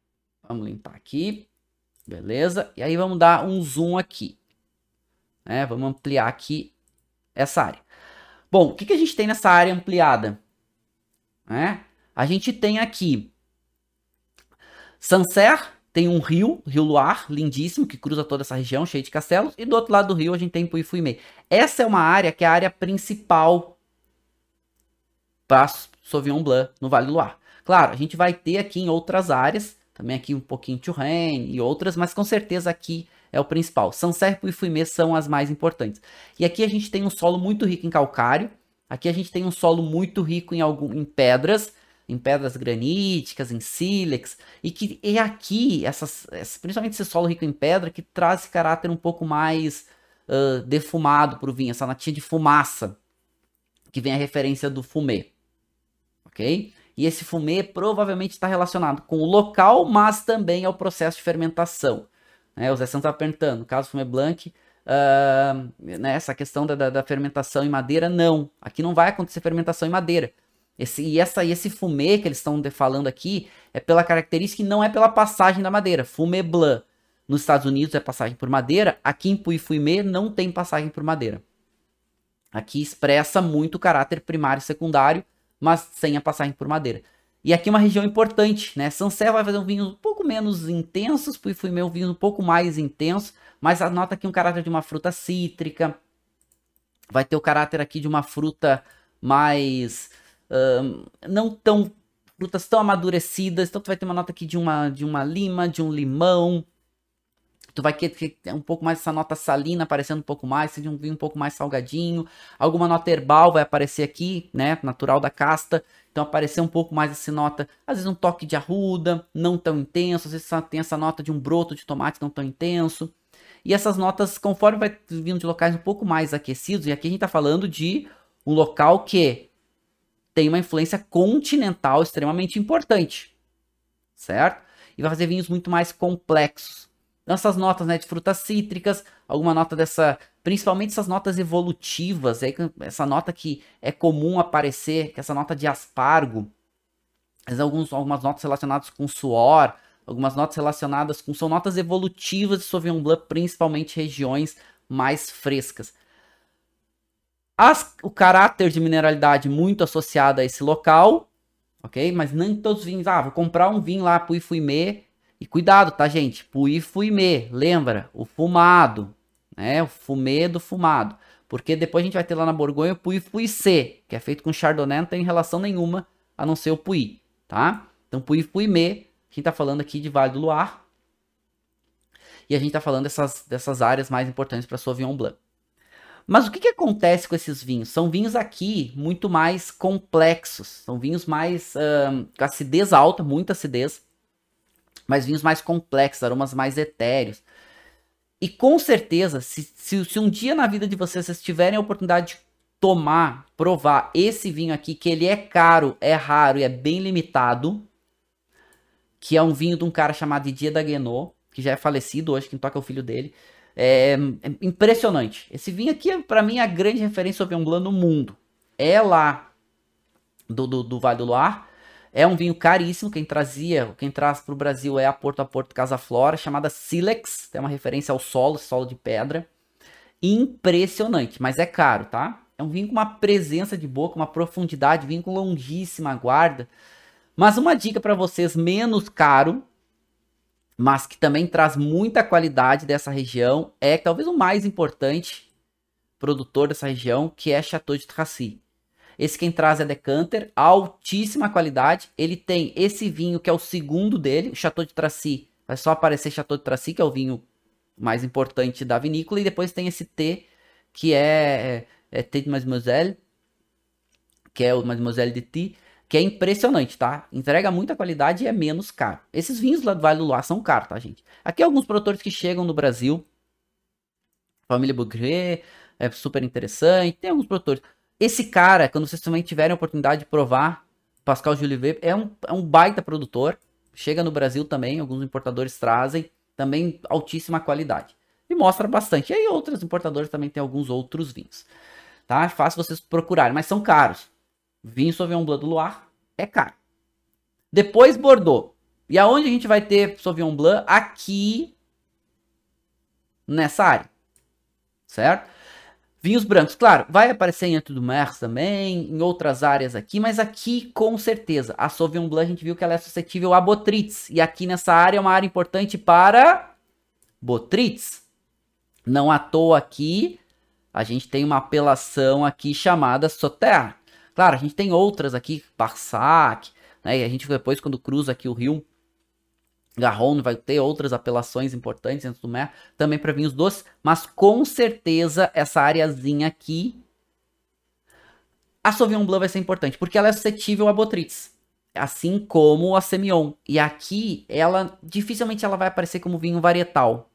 Vamos limpar aqui. Beleza? E aí vamos dar um zoom aqui. Né? Vamos ampliar aqui essa área. Bom, o que, que a gente tem nessa área ampliada? Né? A gente tem aqui Sancerre, tem um rio, Rio Loire, lindíssimo, que cruza toda essa região, cheio de castelos. E do outro lado do rio a gente tem Puy-Fumé. Essa é uma área que é a área principal para Sauvignon Blanc no Vale do Loire. Claro, a gente vai ter aqui em outras áreas também aqui um pouquinho Touraine e outras, mas com certeza aqui é o principal. Sancerre e Fumé são as mais importantes. E aqui a gente tem um solo muito rico em calcário, aqui a gente tem um solo muito rico em, algum, em pedras, em pedras graníticas, em sílex, e que é aqui, essas, principalmente esse solo rico em pedra, que traz esse caráter um pouco mais uh, defumado para o vinho, essa notinha de fumaça, que vem a referência do fumê, ok? E esse fumê provavelmente está relacionado com o local, mas também ao processo de fermentação. Né? O Zé Santos está perguntando, no caso do fumê blanc, uh, né, essa questão da, da, da, fermentação em madeira, não. Aqui não vai acontecer fermentação em madeira. Esse, e, essa, e esse fumê que eles estão falando aqui é pela característica e não é pela passagem da madeira. Fumê blanc nos Estados Unidos é passagem por madeira, aqui em Puy-Fumê não tem passagem por madeira. Aqui expressa muito o caráter primário e secundário, mas sem a passagem por madeira. E aqui é uma região importante, né? Sancerre vai fazer um vinho um pouco menos intensos, Puy-Fumê um vinho um pouco mais intenso, mas anota aqui um caráter de uma fruta cítrica, vai ter o caráter aqui de uma fruta mais... não tão... frutas tão amadurecidas, então tu vai ter uma nota aqui de uma, de uma lima, de um limão, tu vai querer um pouco mais essa nota salina aparecendo um pouco mais, seja um vinho um pouco mais salgadinho, alguma nota herbal vai aparecer aqui, né, natural da casta, então aparecer um pouco mais essa nota, às vezes um toque de arruda, não tão intenso, às vezes tem essa nota de um broto de tomate não tão intenso, e essas notas, conforme vai vindo de locais um pouco mais aquecidos, e aqui a gente tá falando de um local que tem uma influência continental extremamente importante, certo? E vai fazer vinhos muito mais complexos, essas notas né, de frutas cítricas, alguma nota dessa, principalmente essas notas evolutivas, essa nota que é comum aparecer, que é essa nota de aspargo, alguns, algumas notas relacionadas com suor, algumas notas relacionadas com, são notas evolutivas de Sauvignon Blanc, principalmente regiões mais frescas. As, o caráter de mineralidade muito associado a esse local, ok? Mas nem todos os vinhos, ah, vou comprar um vinho lá, Puy Fuimê, e cuidado, tá, gente? Pui fuimê, lembra? O fumado, né? O fumê do fumado. Porque depois a gente vai ter lá na Borgonha o Pui Fuicê, que é feito com Chardonnay, não tem relação nenhuma a não ser o Pui, tá? Então Pui Fuimê, a gente tá falando aqui de Vale do Loire. E a gente tá falando dessas, dessas áreas mais importantes para Sauvignon Blanc. Mas o que, que acontece com esses vinhos? São vinhos aqui muito mais complexos. São vinhos mais com acidez alta, muita acidez mas vinhos mais complexos, aromas mais etéreos. E com certeza, se, se, se, um dia na vida de vocês vocês tiverem a oportunidade de tomar, provar esse vinho aqui, que ele é caro, é raro e é bem limitado, que é um vinho de um cara chamado Didier Daguenot, que já é falecido hoje, quem toca é o filho dele. É, é impressionante. Esse vinho aqui, é, para mim, é a grande referência Sauvignon Blanc no mundo. É lá do, do, do Vale do Loire. É um vinho caríssimo, quem trazia, quem traz para o Brasil é a Porto a Porto Casa Flora, chamada Silex, tem uma referência ao solo, solo de pedra. Impressionante, mas é caro, tá? É um vinho com uma presença de boca, uma profundidade, vinho com longíssima guarda. Mas uma dica para vocês, menos caro, mas que também traz muita qualidade dessa região, é talvez o mais importante produtor dessa região, que é Chateau de Tracy. Esse quem traz é Decanter, altíssima qualidade. Ele tem esse vinho que é o segundo dele, o Chateau de Tracy. Vai só aparecer Chateau de Tracy, que é o vinho mais importante da vinícola. E depois tem esse T, que é, é, é T de Mademoiselle, que é o Mademoiselle de T, que é impressionante, tá? Entrega muita qualidade e é menos caro. Esses vinhos lá do Vale do Loire são caros, tá, gente? Aqui alguns produtores que chegam no Brasil. Família Bourget, é super interessante. Tem alguns produtores. Esse cara, quando vocês também tiverem a oportunidade de provar, Pascal Julivet é um, é um baita produtor. Chega no Brasil também, alguns importadores trazem, também altíssima qualidade. E mostra bastante. E aí outros importadores também têm alguns outros vinhos. Tá? É fácil vocês procurarem, mas são caros. Vinho Sauvignon Blanc do Loire é caro. Depois Bordeaux. E aonde a gente vai ter Sauvignon Blanc? Aqui nessa área. Certo? Vinhos brancos, claro, vai aparecer em Anto do Mer também, em outras áreas aqui, mas aqui com certeza. A Sauvignon Blanc a gente viu que ela é suscetível a Botrytis. E aqui nessa área é uma área importante para Botrytis. Não à toa aqui, a gente tem uma apelação aqui chamada Sauterre. Claro, a gente tem outras aqui, Barsac, né? E a gente depois quando cruza aqui o rio Garron vai ter outras apelações importantes dentro do Mer, também para vinhos doces, mas com certeza essa areazinha aqui, a Sauvignon Blanc vai ser importante, porque ela é suscetível a botrytis, assim como a Semillon. E aqui, ela dificilmente ela vai aparecer como vinho varietal.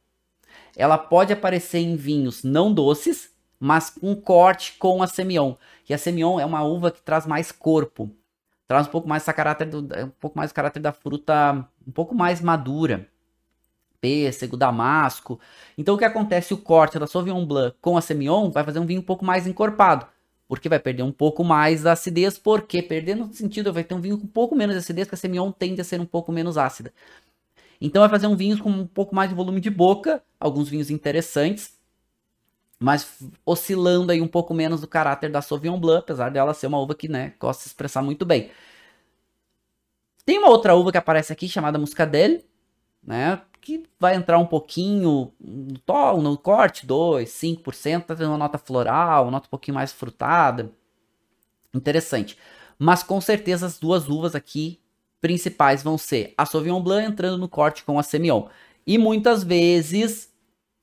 ela pode aparecer em vinhos não doces, mas com corte com a Semillon. E a Semillon é uma uva que traz mais corpo, traz um pouco mais caráter do, um pouco mais o caráter da fruta um pouco mais madura. Pêssego, damasco. Então o que acontece? O corte da Sauvignon Blanc com a Semillon vai fazer um vinho um pouco mais encorpado. Porque vai perder um pouco mais da acidez, porque perdendo sentido vai ter um vinho com um pouco menos de acidez, porque a Semillon tende a ser um pouco menos ácida. Então vai fazer um vinho com um pouco mais de volume de boca, alguns vinhos interessantes, mas oscilando aí um pouco menos do caráter da Sauvignon Blanc, apesar dela ser uma uva que, né, gosta de se expressar muito bem. Tem uma outra uva que aparece aqui chamada Muscadelle, né, que vai entrar um pouquinho no, tom, no corte, 2, 5%, tá tendo uma nota floral, uma nota um pouquinho mais frutada. Interessante. Mas com certeza as duas uvas aqui principais vão ser a Sauvignon Blanc entrando no corte com a Semillon. E muitas vezes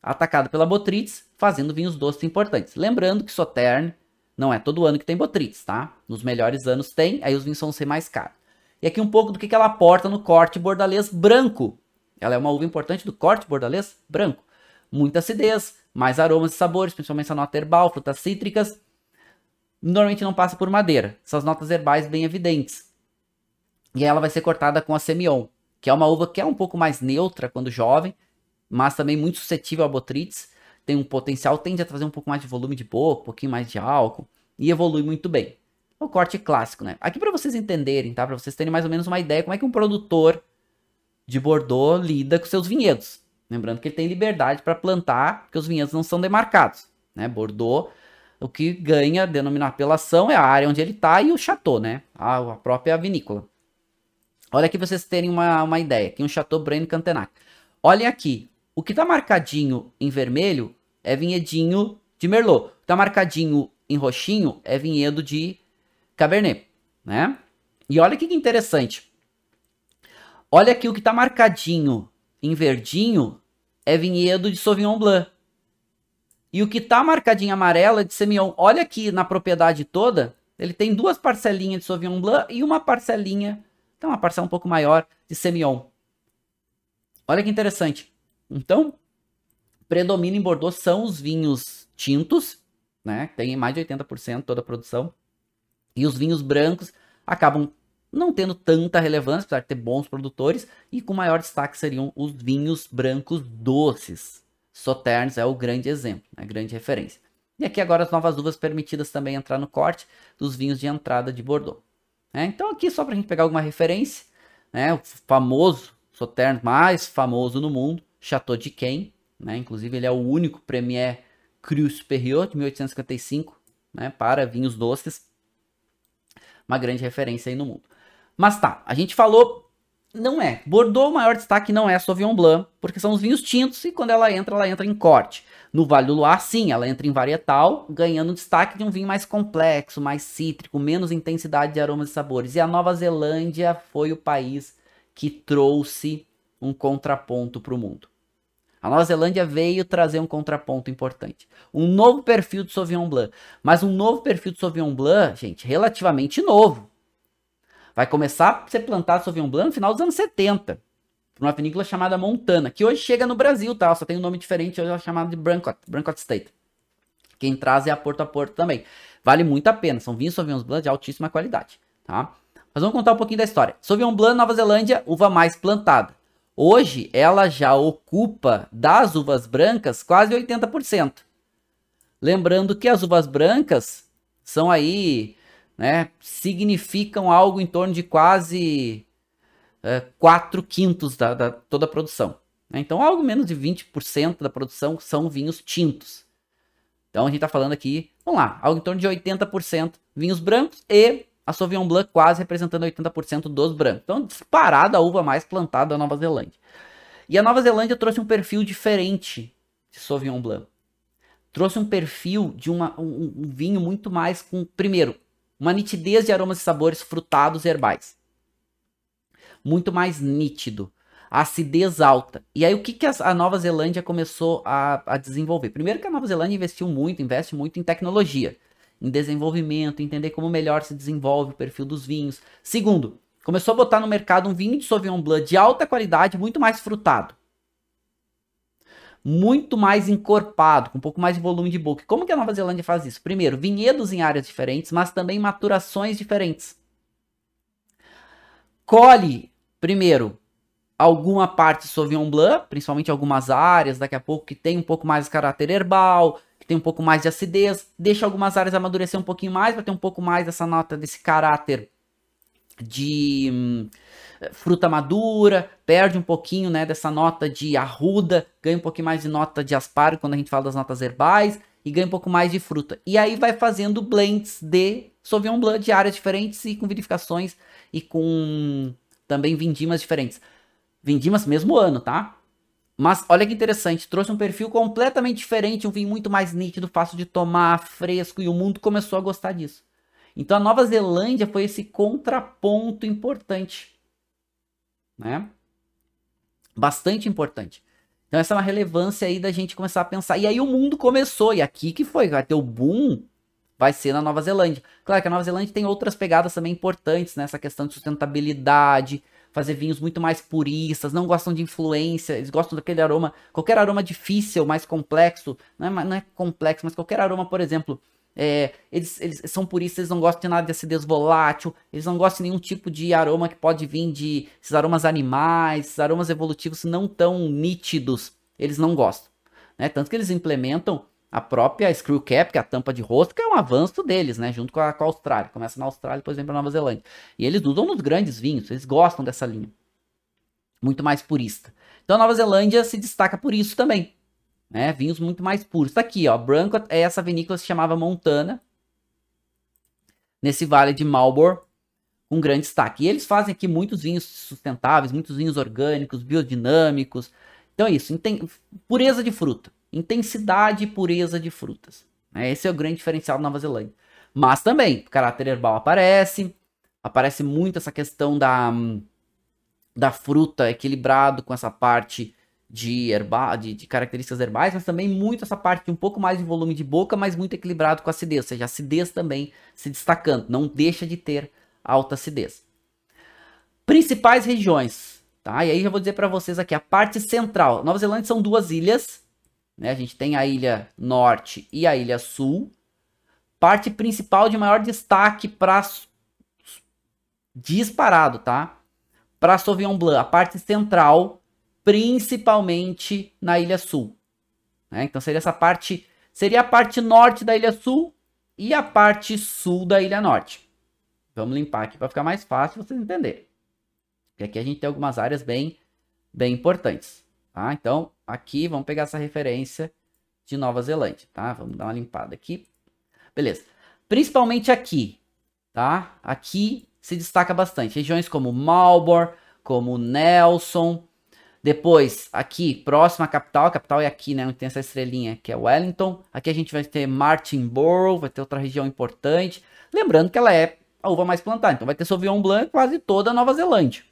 atacado pela Botrytis, fazendo vinhos doces importantes. Lembrando que Sauternes não é todo ano que tem Botrytis, tá? Nos melhores anos tem, aí os vinhos vão ser mais caros. E aqui um pouco do que ela aporta no corte bordalês branco. Ela é uma uva importante do corte bordalês branco. Muita acidez, mais aromas e sabores, principalmente essa nota herbal, frutas cítricas. Normalmente não passa por madeira. Essas notas herbais bem evidentes. E ela vai ser cortada com a Semillon, que é uma uva que é um pouco mais neutra quando jovem, mas também muito suscetível a botrytis. Tem um potencial, tende a trazer um pouco mais de volume de boca, um pouquinho mais de álcool e evolui muito bem. O corte clássico, né? Aqui para vocês entenderem, tá? Para vocês terem mais ou menos uma ideia como é que um produtor de Bordeaux lida com seus vinhedos. Lembrando que ele tem liberdade para plantar, porque os vinhedos não são demarcados, né? Bordeaux, o que ganha denominar apelação é a área onde ele está e o chateau, né? A, a própria vinícola. Olha aqui vocês terem uma, uma ideia. Aqui um Chateau Breno Cantenac. Olhem aqui. O que está marcadinho em vermelho é vinhedinho de Merlot. O que está marcadinho em roxinho é vinhedo de Cabernet, né? E olha que interessante. Olha aqui o que está marcadinho em verdinho é vinhedo de Sauvignon Blanc. E o que está marcadinho amarelo é de Semillon. Olha aqui na propriedade toda, ele tem duas parcelinhas de Sauvignon Blanc e uma parcelinha então, uma parcela um pouco maior de Semillon. Olha que interessante. Então, predomina em Bordeaux são os vinhos tintos, né? Tem mais de 80% toda a produção. E os vinhos brancos acabam não tendo tanta relevância, apesar de ter bons produtores, e com maior destaque seriam os vinhos brancos doces. Sauternes é o grande exemplo, a né? grande referência. E aqui agora as novas uvas permitidas também entrar no corte dos vinhos de entrada de Bordeaux. Né? Então aqui só para a gente pegar alguma referência, né? o famoso Sauternes mais famoso no mundo, Chateau de Quem, né? inclusive ele é o único Premier Cru Superior de 1855 né? para vinhos doces, uma grande referência aí no mundo. Mas tá, a gente falou, não é, Bordeaux o maior destaque não é Sauvignon Blanc, porque são os vinhos tintos e quando ela entra, ela entra em corte. No Vale do Loire, sim, ela entra em varietal, ganhando destaque de um vinho mais complexo, mais cítrico, menos intensidade de aromas e sabores. E a Nova Zelândia foi o país que trouxe um contraponto para o mundo. A Nova Zelândia veio trazer um contraponto importante. Um novo perfil de Sauvignon Blanc. Mas um novo perfil de Sauvignon Blanc, gente, relativamente novo. Vai começar a ser plantado Sauvignon Blanc no final dos anos 70 uma vinícola chamada Montana, que hoje chega no Brasil, tá? Só tem um nome diferente, hoje é chamada de Brancott, Brancott State. Quem traz é a Porto a Porto também. Vale muito a pena, são vinhos Sauvignon Blanc de altíssima qualidade, tá? Mas vamos contar um pouquinho da história. Sauvignon Blanc, Nova Zelândia, uva mais plantada. Hoje, ela já ocupa das uvas brancas quase 80%. Lembrando que as uvas brancas são aí, né, significam algo em torno de quase 4 quintos da, da, toda a produção. Né? Então, algo menos de 20% da produção são vinhos tintos. Então, a gente está falando aqui, vamos lá, algo em torno de 80% vinhos brancos e a Sauvignon Blanc quase representando 80% dos brancos. Então, disparada a uva mais plantada da Nova Zelândia. E a Nova Zelândia trouxe um perfil diferente de Sauvignon Blanc. Trouxe um perfil de uma, um, um vinho muito mais com, primeiro, uma nitidez de aromas e sabores frutados e herbais muito mais nítido. Acidez alta. E aí, o que, que a Nova Zelândia começou a, a desenvolver? Primeiro, que a Nova Zelândia investiu muito, investe muito em tecnologia, em desenvolvimento, entender como melhor se desenvolve o perfil dos vinhos. Segundo, começou a botar no mercado um vinho de Sauvignon Blanc de alta qualidade, muito mais frutado. muito mais encorpado, com um pouco mais de volume de boca. Como que a Nova Zelândia faz isso? Primeiro, vinhedos em áreas diferentes, mas também maturações diferentes. Colhe, primeiro, alguma parte Sauvignon Blanc, principalmente algumas áreas, daqui a pouco que tem um pouco mais de caráter herbal, tem um pouco mais de acidez, deixa algumas áreas amadurecer um pouquinho mais para ter um pouco mais dessa nota desse caráter de hum, fruta madura, perde um pouquinho, né, dessa nota de arruda, ganha um pouquinho mais de nota de aspargo quando a gente fala das notas herbais e ganha um pouco mais de fruta. E aí vai fazendo blends de Sauvignon Blanc de áreas diferentes e com vinificações e com também vindimas diferentes. Vindimas mesmo ano, tá? Mas olha que interessante, trouxe um perfil completamente diferente, um vinho muito mais nítido, fácil de tomar, fresco, e o mundo começou a gostar disso. Então a Nova Zelândia foi esse contraponto importante né? Bastante importante. Então essa é uma relevância aí da gente começar a pensar. E aí o mundo começou, e aqui que foi, vai ter o boom, vai ser na Nova Zelândia. Claro que a Nova Zelândia tem outras pegadas também importantes, nessa né? questão de sustentabilidade, fazer vinhos muito mais puristas, não gostam de influência, eles gostam daquele aroma, qualquer aroma difícil, mais complexo, não é, não é complexo, mas qualquer aroma, por exemplo, é, eles, eles, são puristas, eles não gostam de nada de acidez volátil, eles não gostam de nenhum tipo de aroma que pode vir de esses aromas animais, esses aromas evolutivos não tão nítidos, eles não gostam. Né? Tanto que eles implementam a própria screw cap, que é a tampa de que é um avanço deles, né? Junto com a, com a Austrália. Começa na Austrália, depois vem para Nova Zelândia. E eles usam nos grandes vinhos, eles gostam dessa linha. Muito mais purista. Então a Nova Zelândia se destaca por isso também né? Vinhos muito mais puros. Tá aqui, ó, Branco é essa vinícola se chamava Montana, nesse vale de Marlborough, com grande destaque. E eles fazem aqui muitos vinhos sustentáveis, muitos vinhos orgânicos, biodinâmicos. Então é isso, pureza de fruta, intensidade e pureza de frutas. Né? Esse é o grande diferencial da Nova Zelândia. Mas também, o caráter herbal aparece, aparece muito essa questão da, da fruta equilibrado com essa parte de, herba, de, de, características herbais, mas também muito essa parte de um pouco mais de volume de boca, mas muito equilibrado com acidez, ou seja, acidez também se destacando, não deixa de ter alta acidez. Principais regiões, tá? E aí já vou dizer para vocês aqui, a parte central. Nova Zelândia são duas ilhas, né? A gente tem a ilha norte e a ilha sul. Parte principal de maior destaque para disparado, tá? Para Sauvignon Blanc, a parte central principalmente na Ilha Sul. Né? Então seria essa parte, seria a parte norte da Ilha Sul e a parte sul da Ilha Norte. Vamos limpar aqui para ficar mais fácil vocês entenderem. Porque aqui a gente tem algumas áreas bem, bem importantes. Tá? Então aqui vamos pegar essa referência de Nova Zelândia, tá? Vamos dar uma limpada aqui. Beleza. Principalmente aqui, tá? Aqui se destaca bastante. Regiões como Marlborough, como Nelson, depois, aqui, próxima à capital, a capital é aqui, né, onde tem essa estrelinha, que é Wellington. Aqui a gente vai ter Martinborough, vai ter outra região importante. Lembrando que ela é a uva mais plantada, então vai ter Sauvignon Blanc quase toda a Nova Zelândia.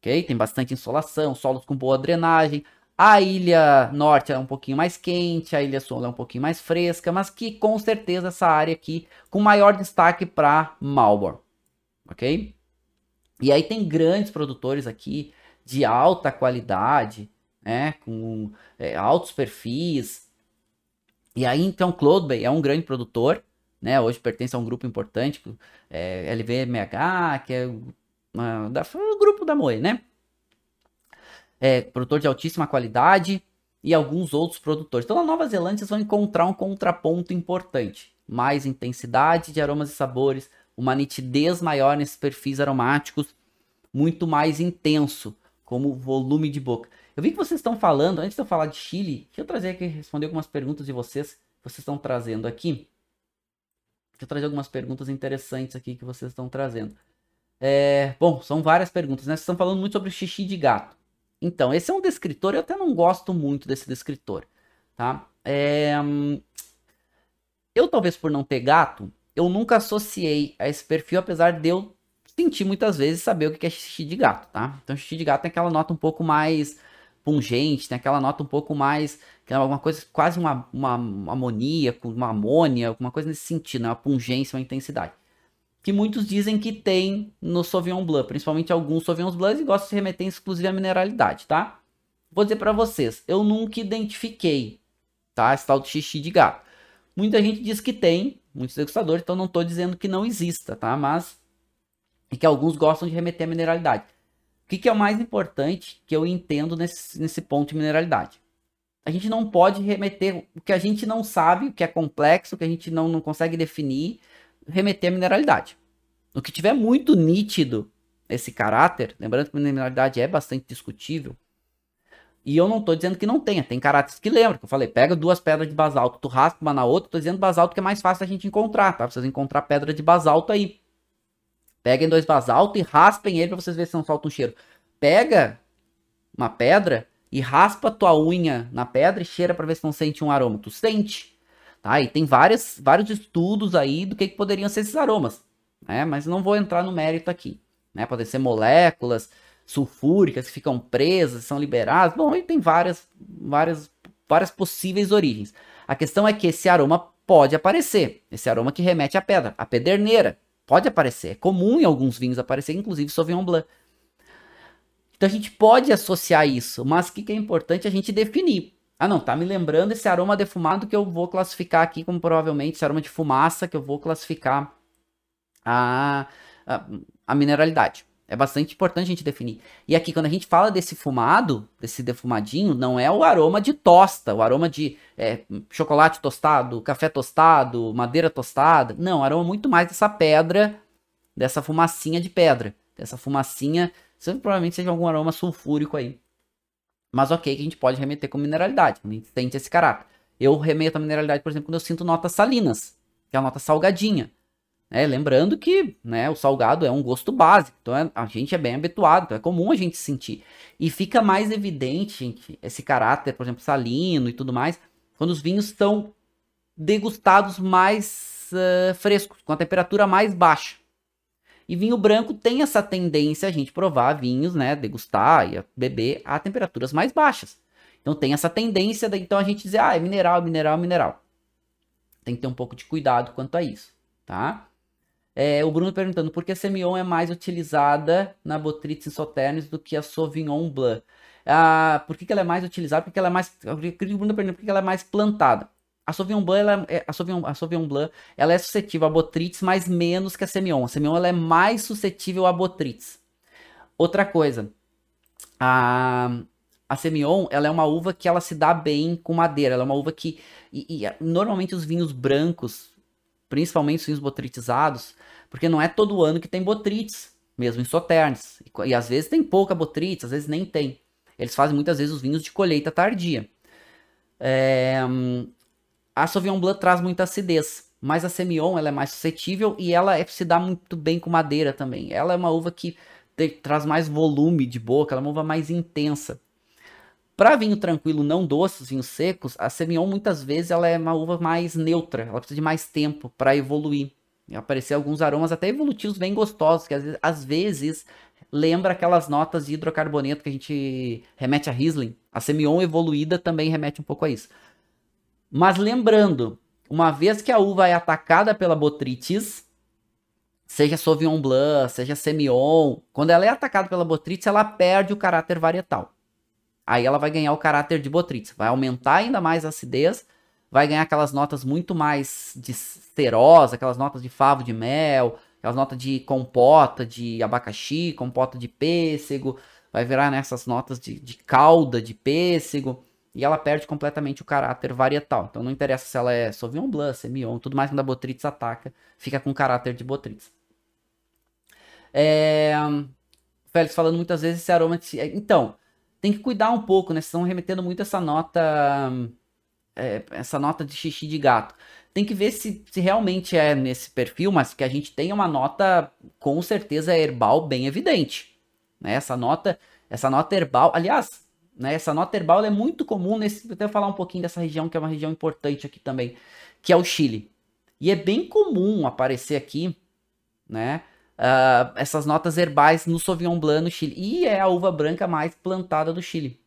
Ok? Tem bastante insolação, solos com boa drenagem. A ilha norte é um pouquinho mais quente, a ilha sul é um pouquinho mais fresca, mas que com certeza essa área aqui com maior destaque para Marlborough. Ok? E aí tem grandes produtores aqui, de alta qualidade, né, com é, altos perfis. E aí, então, Cloudbay é um grande produtor, né, hoje pertence a um grupo importante, é, LVMH, que é da, o grupo da Moe, né? É, produtor de altíssima qualidade e alguns outros produtores. Então, na Nova Zelândia, vocês vão encontrar um contraponto importante. Mais intensidade de aromas e sabores, uma nitidez maior nesses perfis aromáticos, muito mais intenso como volume de boca. Eu vi que vocês estão falando, antes de eu falar de Chile, deixa eu trazer aqui, responder algumas perguntas de vocês, que vocês estão trazendo aqui. Deixa eu trazer algumas perguntas interessantes aqui que vocês estão trazendo. É, bom, são várias perguntas, né? Vocês estão falando muito sobre xixi de gato. Então, esse é um descritor, eu até não gosto muito desse descritor, tá? É, eu, talvez por não ter gato, eu nunca associei a esse perfil, apesar de eu sentir muitas vezes saber o que é xixi de gato, tá? Então xixi de gato tem aquela nota um pouco mais pungente, tem aquela nota um pouco mais, que é alguma coisa, quase uma, uma, uma amoníaco, uma amônia, alguma coisa nesse sentido, né? uma pungência, uma intensidade. Que muitos dizem que tem no Sauvignon Blanc, principalmente alguns Sauvignon Blancs, e gostam de remeter exclusiva à mineralidade, tá? vou dizer para vocês, eu nunca identifiquei, tá? Esse tal de xixi de gato. Muita gente diz que tem, muitos degustadores, então não estou dizendo que não exista, tá? Mas e que alguns gostam de remeter a mineralidade. O que, que é o mais importante que eu entendo nesse, nesse ponto de mineralidade? A gente não pode remeter o que a gente não sabe, o que é complexo, o que a gente não, não consegue definir, remeter a mineralidade. O que tiver muito nítido esse caráter, lembrando que mineralidade é bastante discutível, e eu não tô dizendo que não tenha, tem caráteres que lembram, que eu falei, pega duas pedras de basalto, tu raspa uma na outra, tô dizendo basalto que é mais fácil a gente encontrar, tá? Vocês encontrar pedra de basalto aí. Peguem dois basalto e raspem ele pra vocês verem se não solta um cheiro. Pega uma pedra e raspa tua unha na pedra e cheira para ver se não sente um aroma. Tu sente. Tá? E tem várias, vários estudos aí do que, que poderiam ser esses aromas. Né? Mas não vou entrar no mérito aqui. Né? Podem ser moléculas sulfúricas que ficam presas, são liberadas. Bom, aí tem várias, várias, várias possíveis origens. A questão é que esse aroma pode aparecer. Esse aroma que remete à pedra, a pederneira. Pode aparecer. É comum em alguns vinhos aparecer, inclusive Sauvignon Blanc. Então a gente pode associar isso, mas o que, que é importante a gente definir. Ah, não, tá me lembrando esse aroma defumado que eu vou classificar aqui como provavelmente esse aroma de fumaça que eu vou classificar a, a, a mineralidade. É bastante importante a gente definir. E aqui, quando a gente fala desse fumado, desse defumadinho, não é o aroma de tosta, o aroma de é, chocolate tostado, café tostado, madeira tostada. Não, aroma muito mais dessa pedra, dessa fumacinha de pedra. Dessa fumacinha provavelmente seja algum aroma sulfúrico aí. Mas ok, que a gente pode remeter com mineralidade, a gente sente esse caráter. Eu remeto a mineralidade, por exemplo, quando eu sinto notas salinas, que é a nota salgadinha. É, lembrando que né, o salgado é um gosto básico, então é, a gente é bem habituado, então é comum a gente sentir. E fica mais evidente, gente, esse caráter, por exemplo, salino e tudo mais, quando os vinhos estão degustados mais uh, frescos, com a temperatura mais baixa. E vinho branco tem essa tendência a gente provar vinhos, né, degustar e beber a temperaturas mais baixas. Então tem essa tendência, de, então a gente dizer, ah, é mineral, mineral, mineral. Tem que ter um pouco de cuidado quanto a isso, tá? É, o Bruno perguntando por que a Semillon é mais utilizada na Botrytis Sauternes do que a Sauvignon Blanc. Ah, por que, que ela é mais utilizada? Porque ela é mais. O Bruno perguntando por que ela é mais plantada. A Sauvignon Blanc, ela é, a Sauvignon, a Sauvignon Blanc, ela é suscetível a Botrytis, mas menos que a Semillon. A Semillon ela é mais suscetível a Botrytis. Outra coisa, a, a Semillon, ela é uma uva que ela se dá bem com madeira. Ela é uma uva que, e, e normalmente os vinhos brancos, principalmente os vinhos botritizados, porque não é todo ano que tem botrites, mesmo em Sauternes. E, e às vezes tem pouca botrites, às vezes nem tem. Eles fazem muitas vezes os vinhos de colheita tardia. É, a Sauvignon Blanc traz muita acidez, mas a Semillon ela é mais suscetível e ela é, se dá muito bem com madeira também. Ela é uma uva que te, traz mais volume de boca, ela é uma uva mais intensa. Para vinho tranquilo, não doces, vinhos secos, a Semillon muitas vezes ela é uma uva mais neutra, ela precisa de mais tempo para evoluir. E aparecer alguns aromas até evolutivos bem gostosos, que às vezes, às vezes lembra aquelas notas de hidrocarboneto que a gente remete a Riesling. A Semillon evoluída também remete um pouco a isso. Mas lembrando, uma vez que a uva é atacada pela botritis, seja Sauvignon Blanc, seja Semillon, quando ela é atacada pela botritis, ela perde o caráter varietal. Aí ela vai ganhar o caráter de botritis, vai aumentar ainda mais a acidez, vai ganhar aquelas notas muito mais de cerosa, aquelas notas de favo de mel, aquelas notas de compota de abacaxi, compota de pêssego, vai virar nessas notas de, de calda de pêssego e ela perde completamente o caráter varietal. Então não interessa se ela é Sauvignon Blanc, Semillon, tudo mais quando a Botrytis ataca, fica com caráter de Botrytis. É... Félix falando muitas vezes esse aroma de... Então, tem que cuidar um pouco, né? Estão remetendo muito essa nota... É, essa nota de xixi de gato. Tem que ver se, se realmente é nesse perfil, mas que a gente tem uma nota com certeza herbal bem evidente. Né? Essa nota, essa nota herbal, aliás, né? Essa nota herbal é muito comum nesse. Vou até falar um pouquinho dessa região, que é uma região importante aqui também, que é o Chile. E é bem comum aparecer aqui, né? Uh, essas notas herbais no Sauvignon Blanc no Chile. E é a uva branca mais plantada do Chile.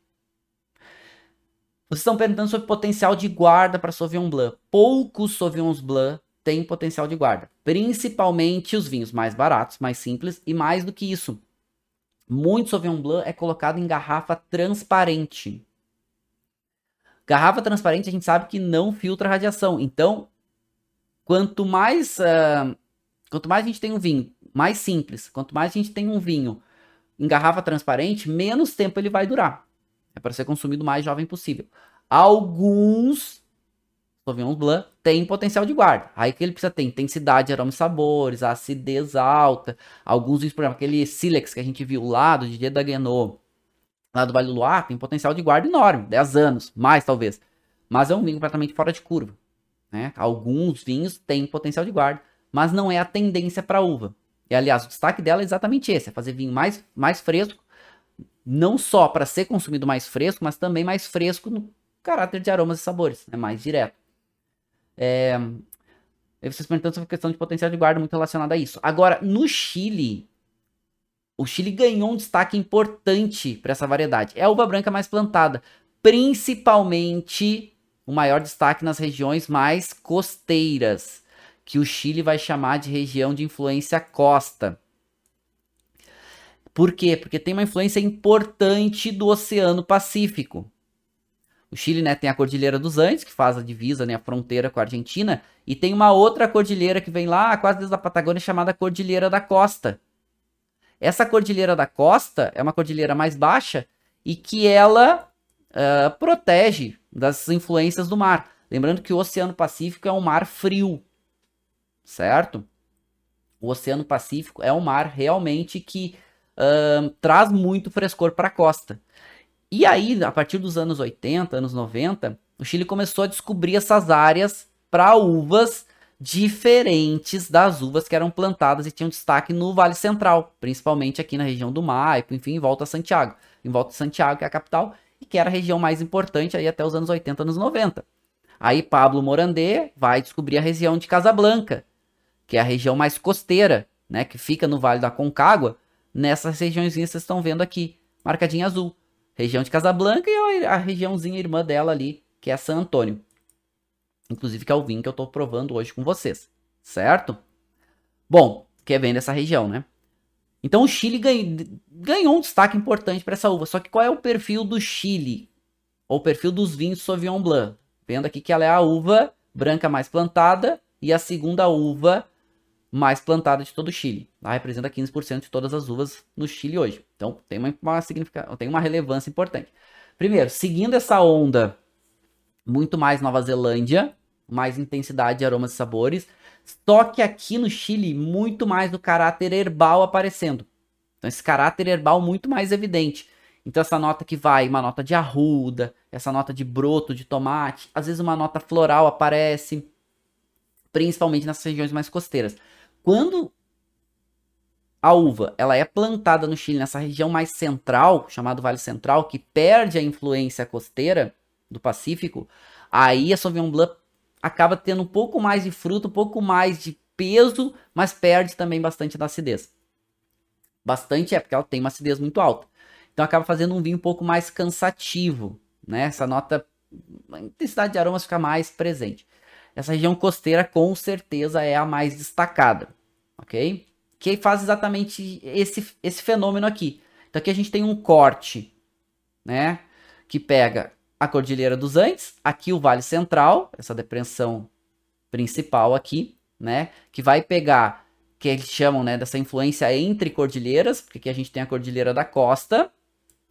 Vocês estão perguntando sobre potencial de guarda para Sauvignon Blanc. Poucos Sauvignons Blanc têm potencial de guarda. Principalmente os vinhos mais baratos, mais simples e mais do que isso muito Sauvignon Blanc é colocado em garrafa transparente. Garrafa transparente a gente sabe que não filtra radiação. Então, quanto mais uh, quanto mais a gente tem um vinho mais simples, quanto mais a gente tem um vinho em garrafa transparente, menos tempo ele vai durar. É para ser consumido o mais jovem possível. Alguns Sauvignon Blanc têm potencial de guarda. Aí que ele precisa ter intensidade, aroma e sabores, acidez alta. Alguns por exemplo, aquele Silex que a gente viu lá do Didier Daguenot, lá do Vale do Luar, tem potencial de guarda enorme, 10 anos, mais talvez. Mas é um vinho completamente fora de curva. Né? Alguns vinhos têm potencial de guarda, mas não é a tendência para uva. E aliás, o destaque dela é exatamente esse: é fazer vinho mais, mais fresco, não só para ser consumido mais fresco, mas também mais fresco no caráter de aromas e sabores, né? mais direto. É... Vocês perguntando sobre a questão de potencial de guarda muito relacionada a isso. Agora, no Chile, o Chile ganhou um destaque importante para essa variedade. É a uva branca mais plantada, principalmente o maior destaque nas regiões mais costeiras, que o Chile vai chamar de região de influência costa. Por quê? Porque tem uma influência importante do Oceano Pacífico. O Chile né, tem a Cordilheira dos Andes, que faz a divisa, né, a fronteira com a Argentina, e tem uma outra cordilheira que vem lá quase desde a Patagônia, chamada Cordilheira da Costa. Essa Cordilheira da Costa é uma cordilheira mais baixa e que ela uh, protege das influências do mar. Lembrando que o Oceano Pacífico é um mar frio, certo? O Oceano Pacífico é um mar realmente que uh, traz muito frescor para a costa. E aí, a partir dos anos 80, anos 90, o Chile começou a descobrir essas áreas para uvas diferentes das uvas que eram plantadas e tinham destaque no Vale Central, principalmente aqui na região do Maipo, enfim, em volta a Santiago. Em volta de Santiago, que é a capital, e que era a região mais importante aí até os anos 80, anos 90. Aí Pablo Morandé vai descobrir a região de Casablanca, que é a região mais costeira, né, que fica no Vale da Concagua, nessas regiões que vocês estão vendo aqui, marcadinha azul. Região de Casablanca e a regiãozinha irmã dela ali, que é San Antônio. Inclusive que é o vinho que eu estou provando hoje com vocês, certo? Bom, que é bem dessa região, né? Então o Chile ganhou um destaque importante para essa uva. Só que qual é o perfil do Chile? Ou o perfil dos vinhos Sauvignon Blanc? Vendo aqui que ela é a uva branca mais plantada e a segunda uva mais plantada de todo o Chile. Representa 15% de todas as uvas no Chile hoje. Então tem uma, uma, tem uma relevância importante. Primeiro, seguindo essa onda muito mais Nova Zelândia, mais intensidade de aromas e sabores, só que aqui no Chile, muito mais do caráter herbal aparecendo. Então, esse caráter herbal muito mais evidente. Então, essa nota que vai, uma nota de arruda, essa nota de broto de tomate, às vezes uma nota floral aparece, principalmente nas regiões mais costeiras. Quando a uva ela é plantada no Chile, nessa região mais central, chamado Vale Central, que perde a influência costeira do Pacífico, aí a Sauvignon Blanc acaba tendo um pouco mais de fruto, um pouco mais de peso, mas perde também bastante da acidez. Bastante é porque ela tem uma acidez muito alta. Então acaba fazendo um vinho um pouco mais cansativo, né? Essa nota, a intensidade de aromas fica mais presente. Essa região costeira com certeza é a mais destacada, ok? Que faz exatamente esse, esse fenômeno aqui. Então aqui a gente tem um corte, né? Que pega a Cordilheira dos Andes, aqui o Vale Central, essa depressão principal aqui, né? Que vai pegar, que eles chamam, né, dessa influência entre cordilheiras, porque aqui a gente tem a Cordilheira da Costa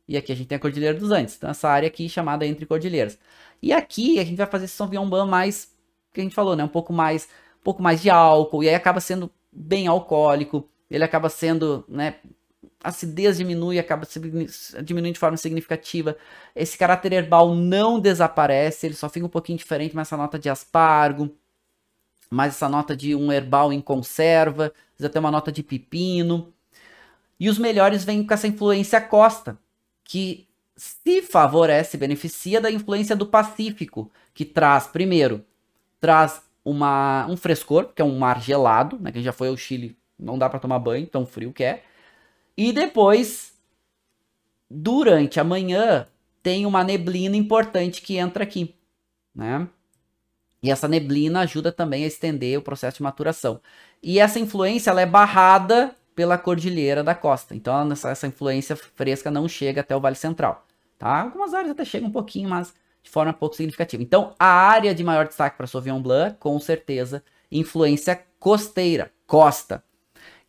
e aqui a gente tem a Cordilheira dos Andes. Então essa área aqui chamada entre cordilheiras. E aqui a gente vai fazer esse Blanc mais que a gente falou, né? Um pouco mais, um pouco mais de álcool, e aí acaba sendo bem alcoólico, ele acaba sendo, né? A acidez diminui, acaba diminuindo de forma significativa. Esse caráter herbal não desaparece, ele só fica um pouquinho diferente, mas essa nota de aspargo, mais essa nota de um herbal em conserva, até uma nota de pepino. E os melhores vêm com essa influência costa, que se favorece, beneficia da influência do Pacífico, que traz, primeiro, traz uma, um frescor, que é um mar gelado, né? Quem já foi ao Chile não dá para tomar banho, tão frio que é. E depois, durante a manhã, tem uma neblina importante que entra aqui, né? E essa neblina ajuda também a estender o processo de maturação. E essa influência ela é barrada pela cordilheira da costa. Então essa, essa influência fresca não chega até o Vale Central. Tá? Algumas áreas até chegam um pouquinho, mas de forma pouco significativa. Então a área de maior destaque para Sauvignon Blanc, com certeza, influência costeira, costa.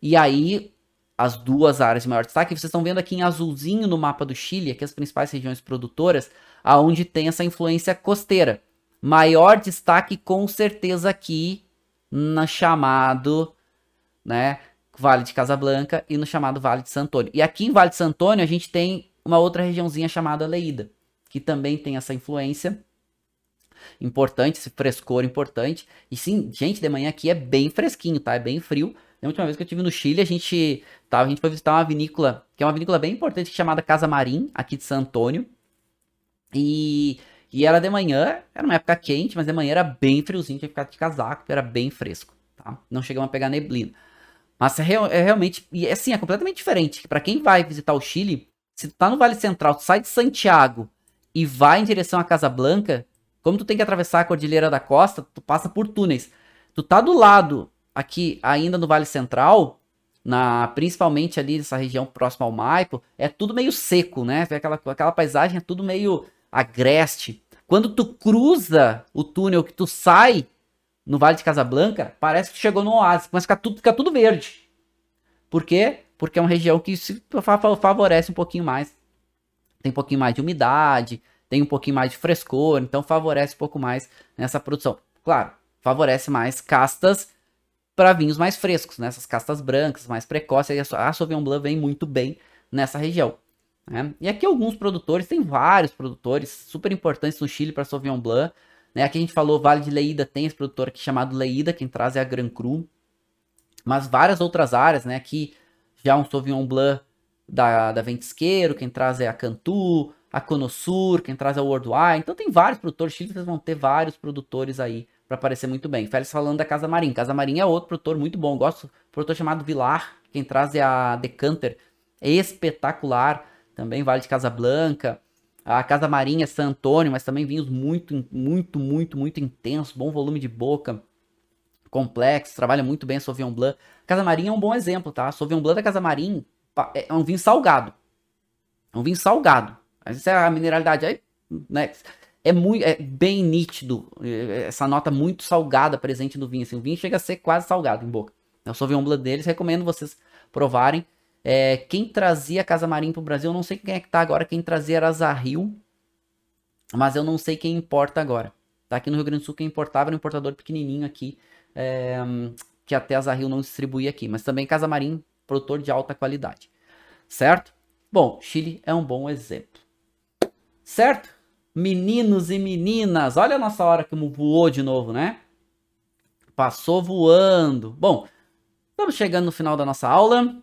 E aí as duas áreas de maior destaque, vocês estão vendo aqui em azulzinho no mapa do Chile, aqui as principais regiões produtoras, aonde tem essa influência costeira. Maior destaque com certeza aqui na chamado, né, Vale de Casablanca e no chamado Vale de Santônio. E aqui em Vale de Santônio a gente tem uma outra regiãozinha chamada Leída, que também tem essa influência importante, esse frescor importante. E sim, gente, de manhã aqui é bem fresquinho, tá? É bem frio. A última vez que eu estive no Chile, a gente tava, a gente foi visitar uma vinícola, que é uma vinícola bem importante, chamada Casa Marim, aqui de San Antônio. E, e era de manhã, era uma época quente, mas de manhã era bem friozinho, tinha que ficar de casaco, era bem fresco, tá? Não chegamos a pegar neblina. Mas é, real, é realmente, e assim, é completamente diferente. Para quem vai visitar o Chile, se tu tá no Vale Central, tu sai de Santiago e vai em direção à Casa Blanca, como tu tem que atravessar a Cordilheira da Costa, tu passa por túneis. Tu tá do lado, aqui, ainda no Vale Central, na principalmente ali nessa região próxima ao Maipo, é tudo meio seco, né? Aquela, aquela paisagem é tudo meio agreste. Quando tu cruza o túnel que tu sai no Vale de Casablanca, parece que tu chegou no oásis, mas fica tudo, fica tudo verde. Por quê? Porque é uma região que se favorece um pouquinho mais. Tem um pouquinho mais de umidade, tem um pouquinho mais de frescor, então favorece um pouco mais nessa produção. Claro, favorece mais castas para vinhos mais frescos, né? Essas castas brancas, mais precoces. A Sauvignon Blanc vem muito bem nessa região. Né? E aqui alguns produtores, tem vários produtores super importantes no Chile para Sauvignon Blanc. Né? Aqui a gente falou Vale de Leida, tem esse produtor aqui chamado Leida, quem traz é a Gran Cru. Mas várias outras áreas, né? Aqui já um Sauvignon Blanc da, da Ventisqueiro, quem traz é a Cantu, a Conosur, quem traz é o Worldwide. Então tem vários produtores, Chile vão ter vários produtores aí para aparecer muito bem. Félix falando da Casa Marim. Casa Marim é outro produtor muito bom. Gosto do produtor chamado Vilar, quem traz é a Decanter. É espetacular. Também Vale de Casablanca. A Casa Marinha é San Antônio, mas também vinhos muito, muito, muito, muito intensos, bom volume de boca, complexo, trabalha muito bem a Sauvignon Blanc. Casa Marinha é um bom exemplo, tá? A Sauvignon Blanc da Casa Marinha é um vinho salgado. É um vinho salgado. Essa é a mineralidade aí, né? É muito, é bem nítido, é, essa nota muito salgada presente no vinho. Assim, o vinho chega a ser quase salgado em boca. Eu sou Sauvignon deles, recomendo vocês provarem. É, quem trazia Casa Marim para o Brasil, eu não sei quem é que tá agora. Quem trazia era Zahil, mas eu não sei quem importa agora. Tá aqui no Rio Grande do Sul, quem importava era um importador pequenininho aqui, é, que até a Zahil não distribuía aqui. Mas também Casa Marim, produtor de alta qualidade. Certo? Bom, Chile é um bom exemplo. Certo? Meninos e meninas, olha a nossa hora como voou de novo, né? Passou voando. Bom, estamos chegando no final da nossa aula.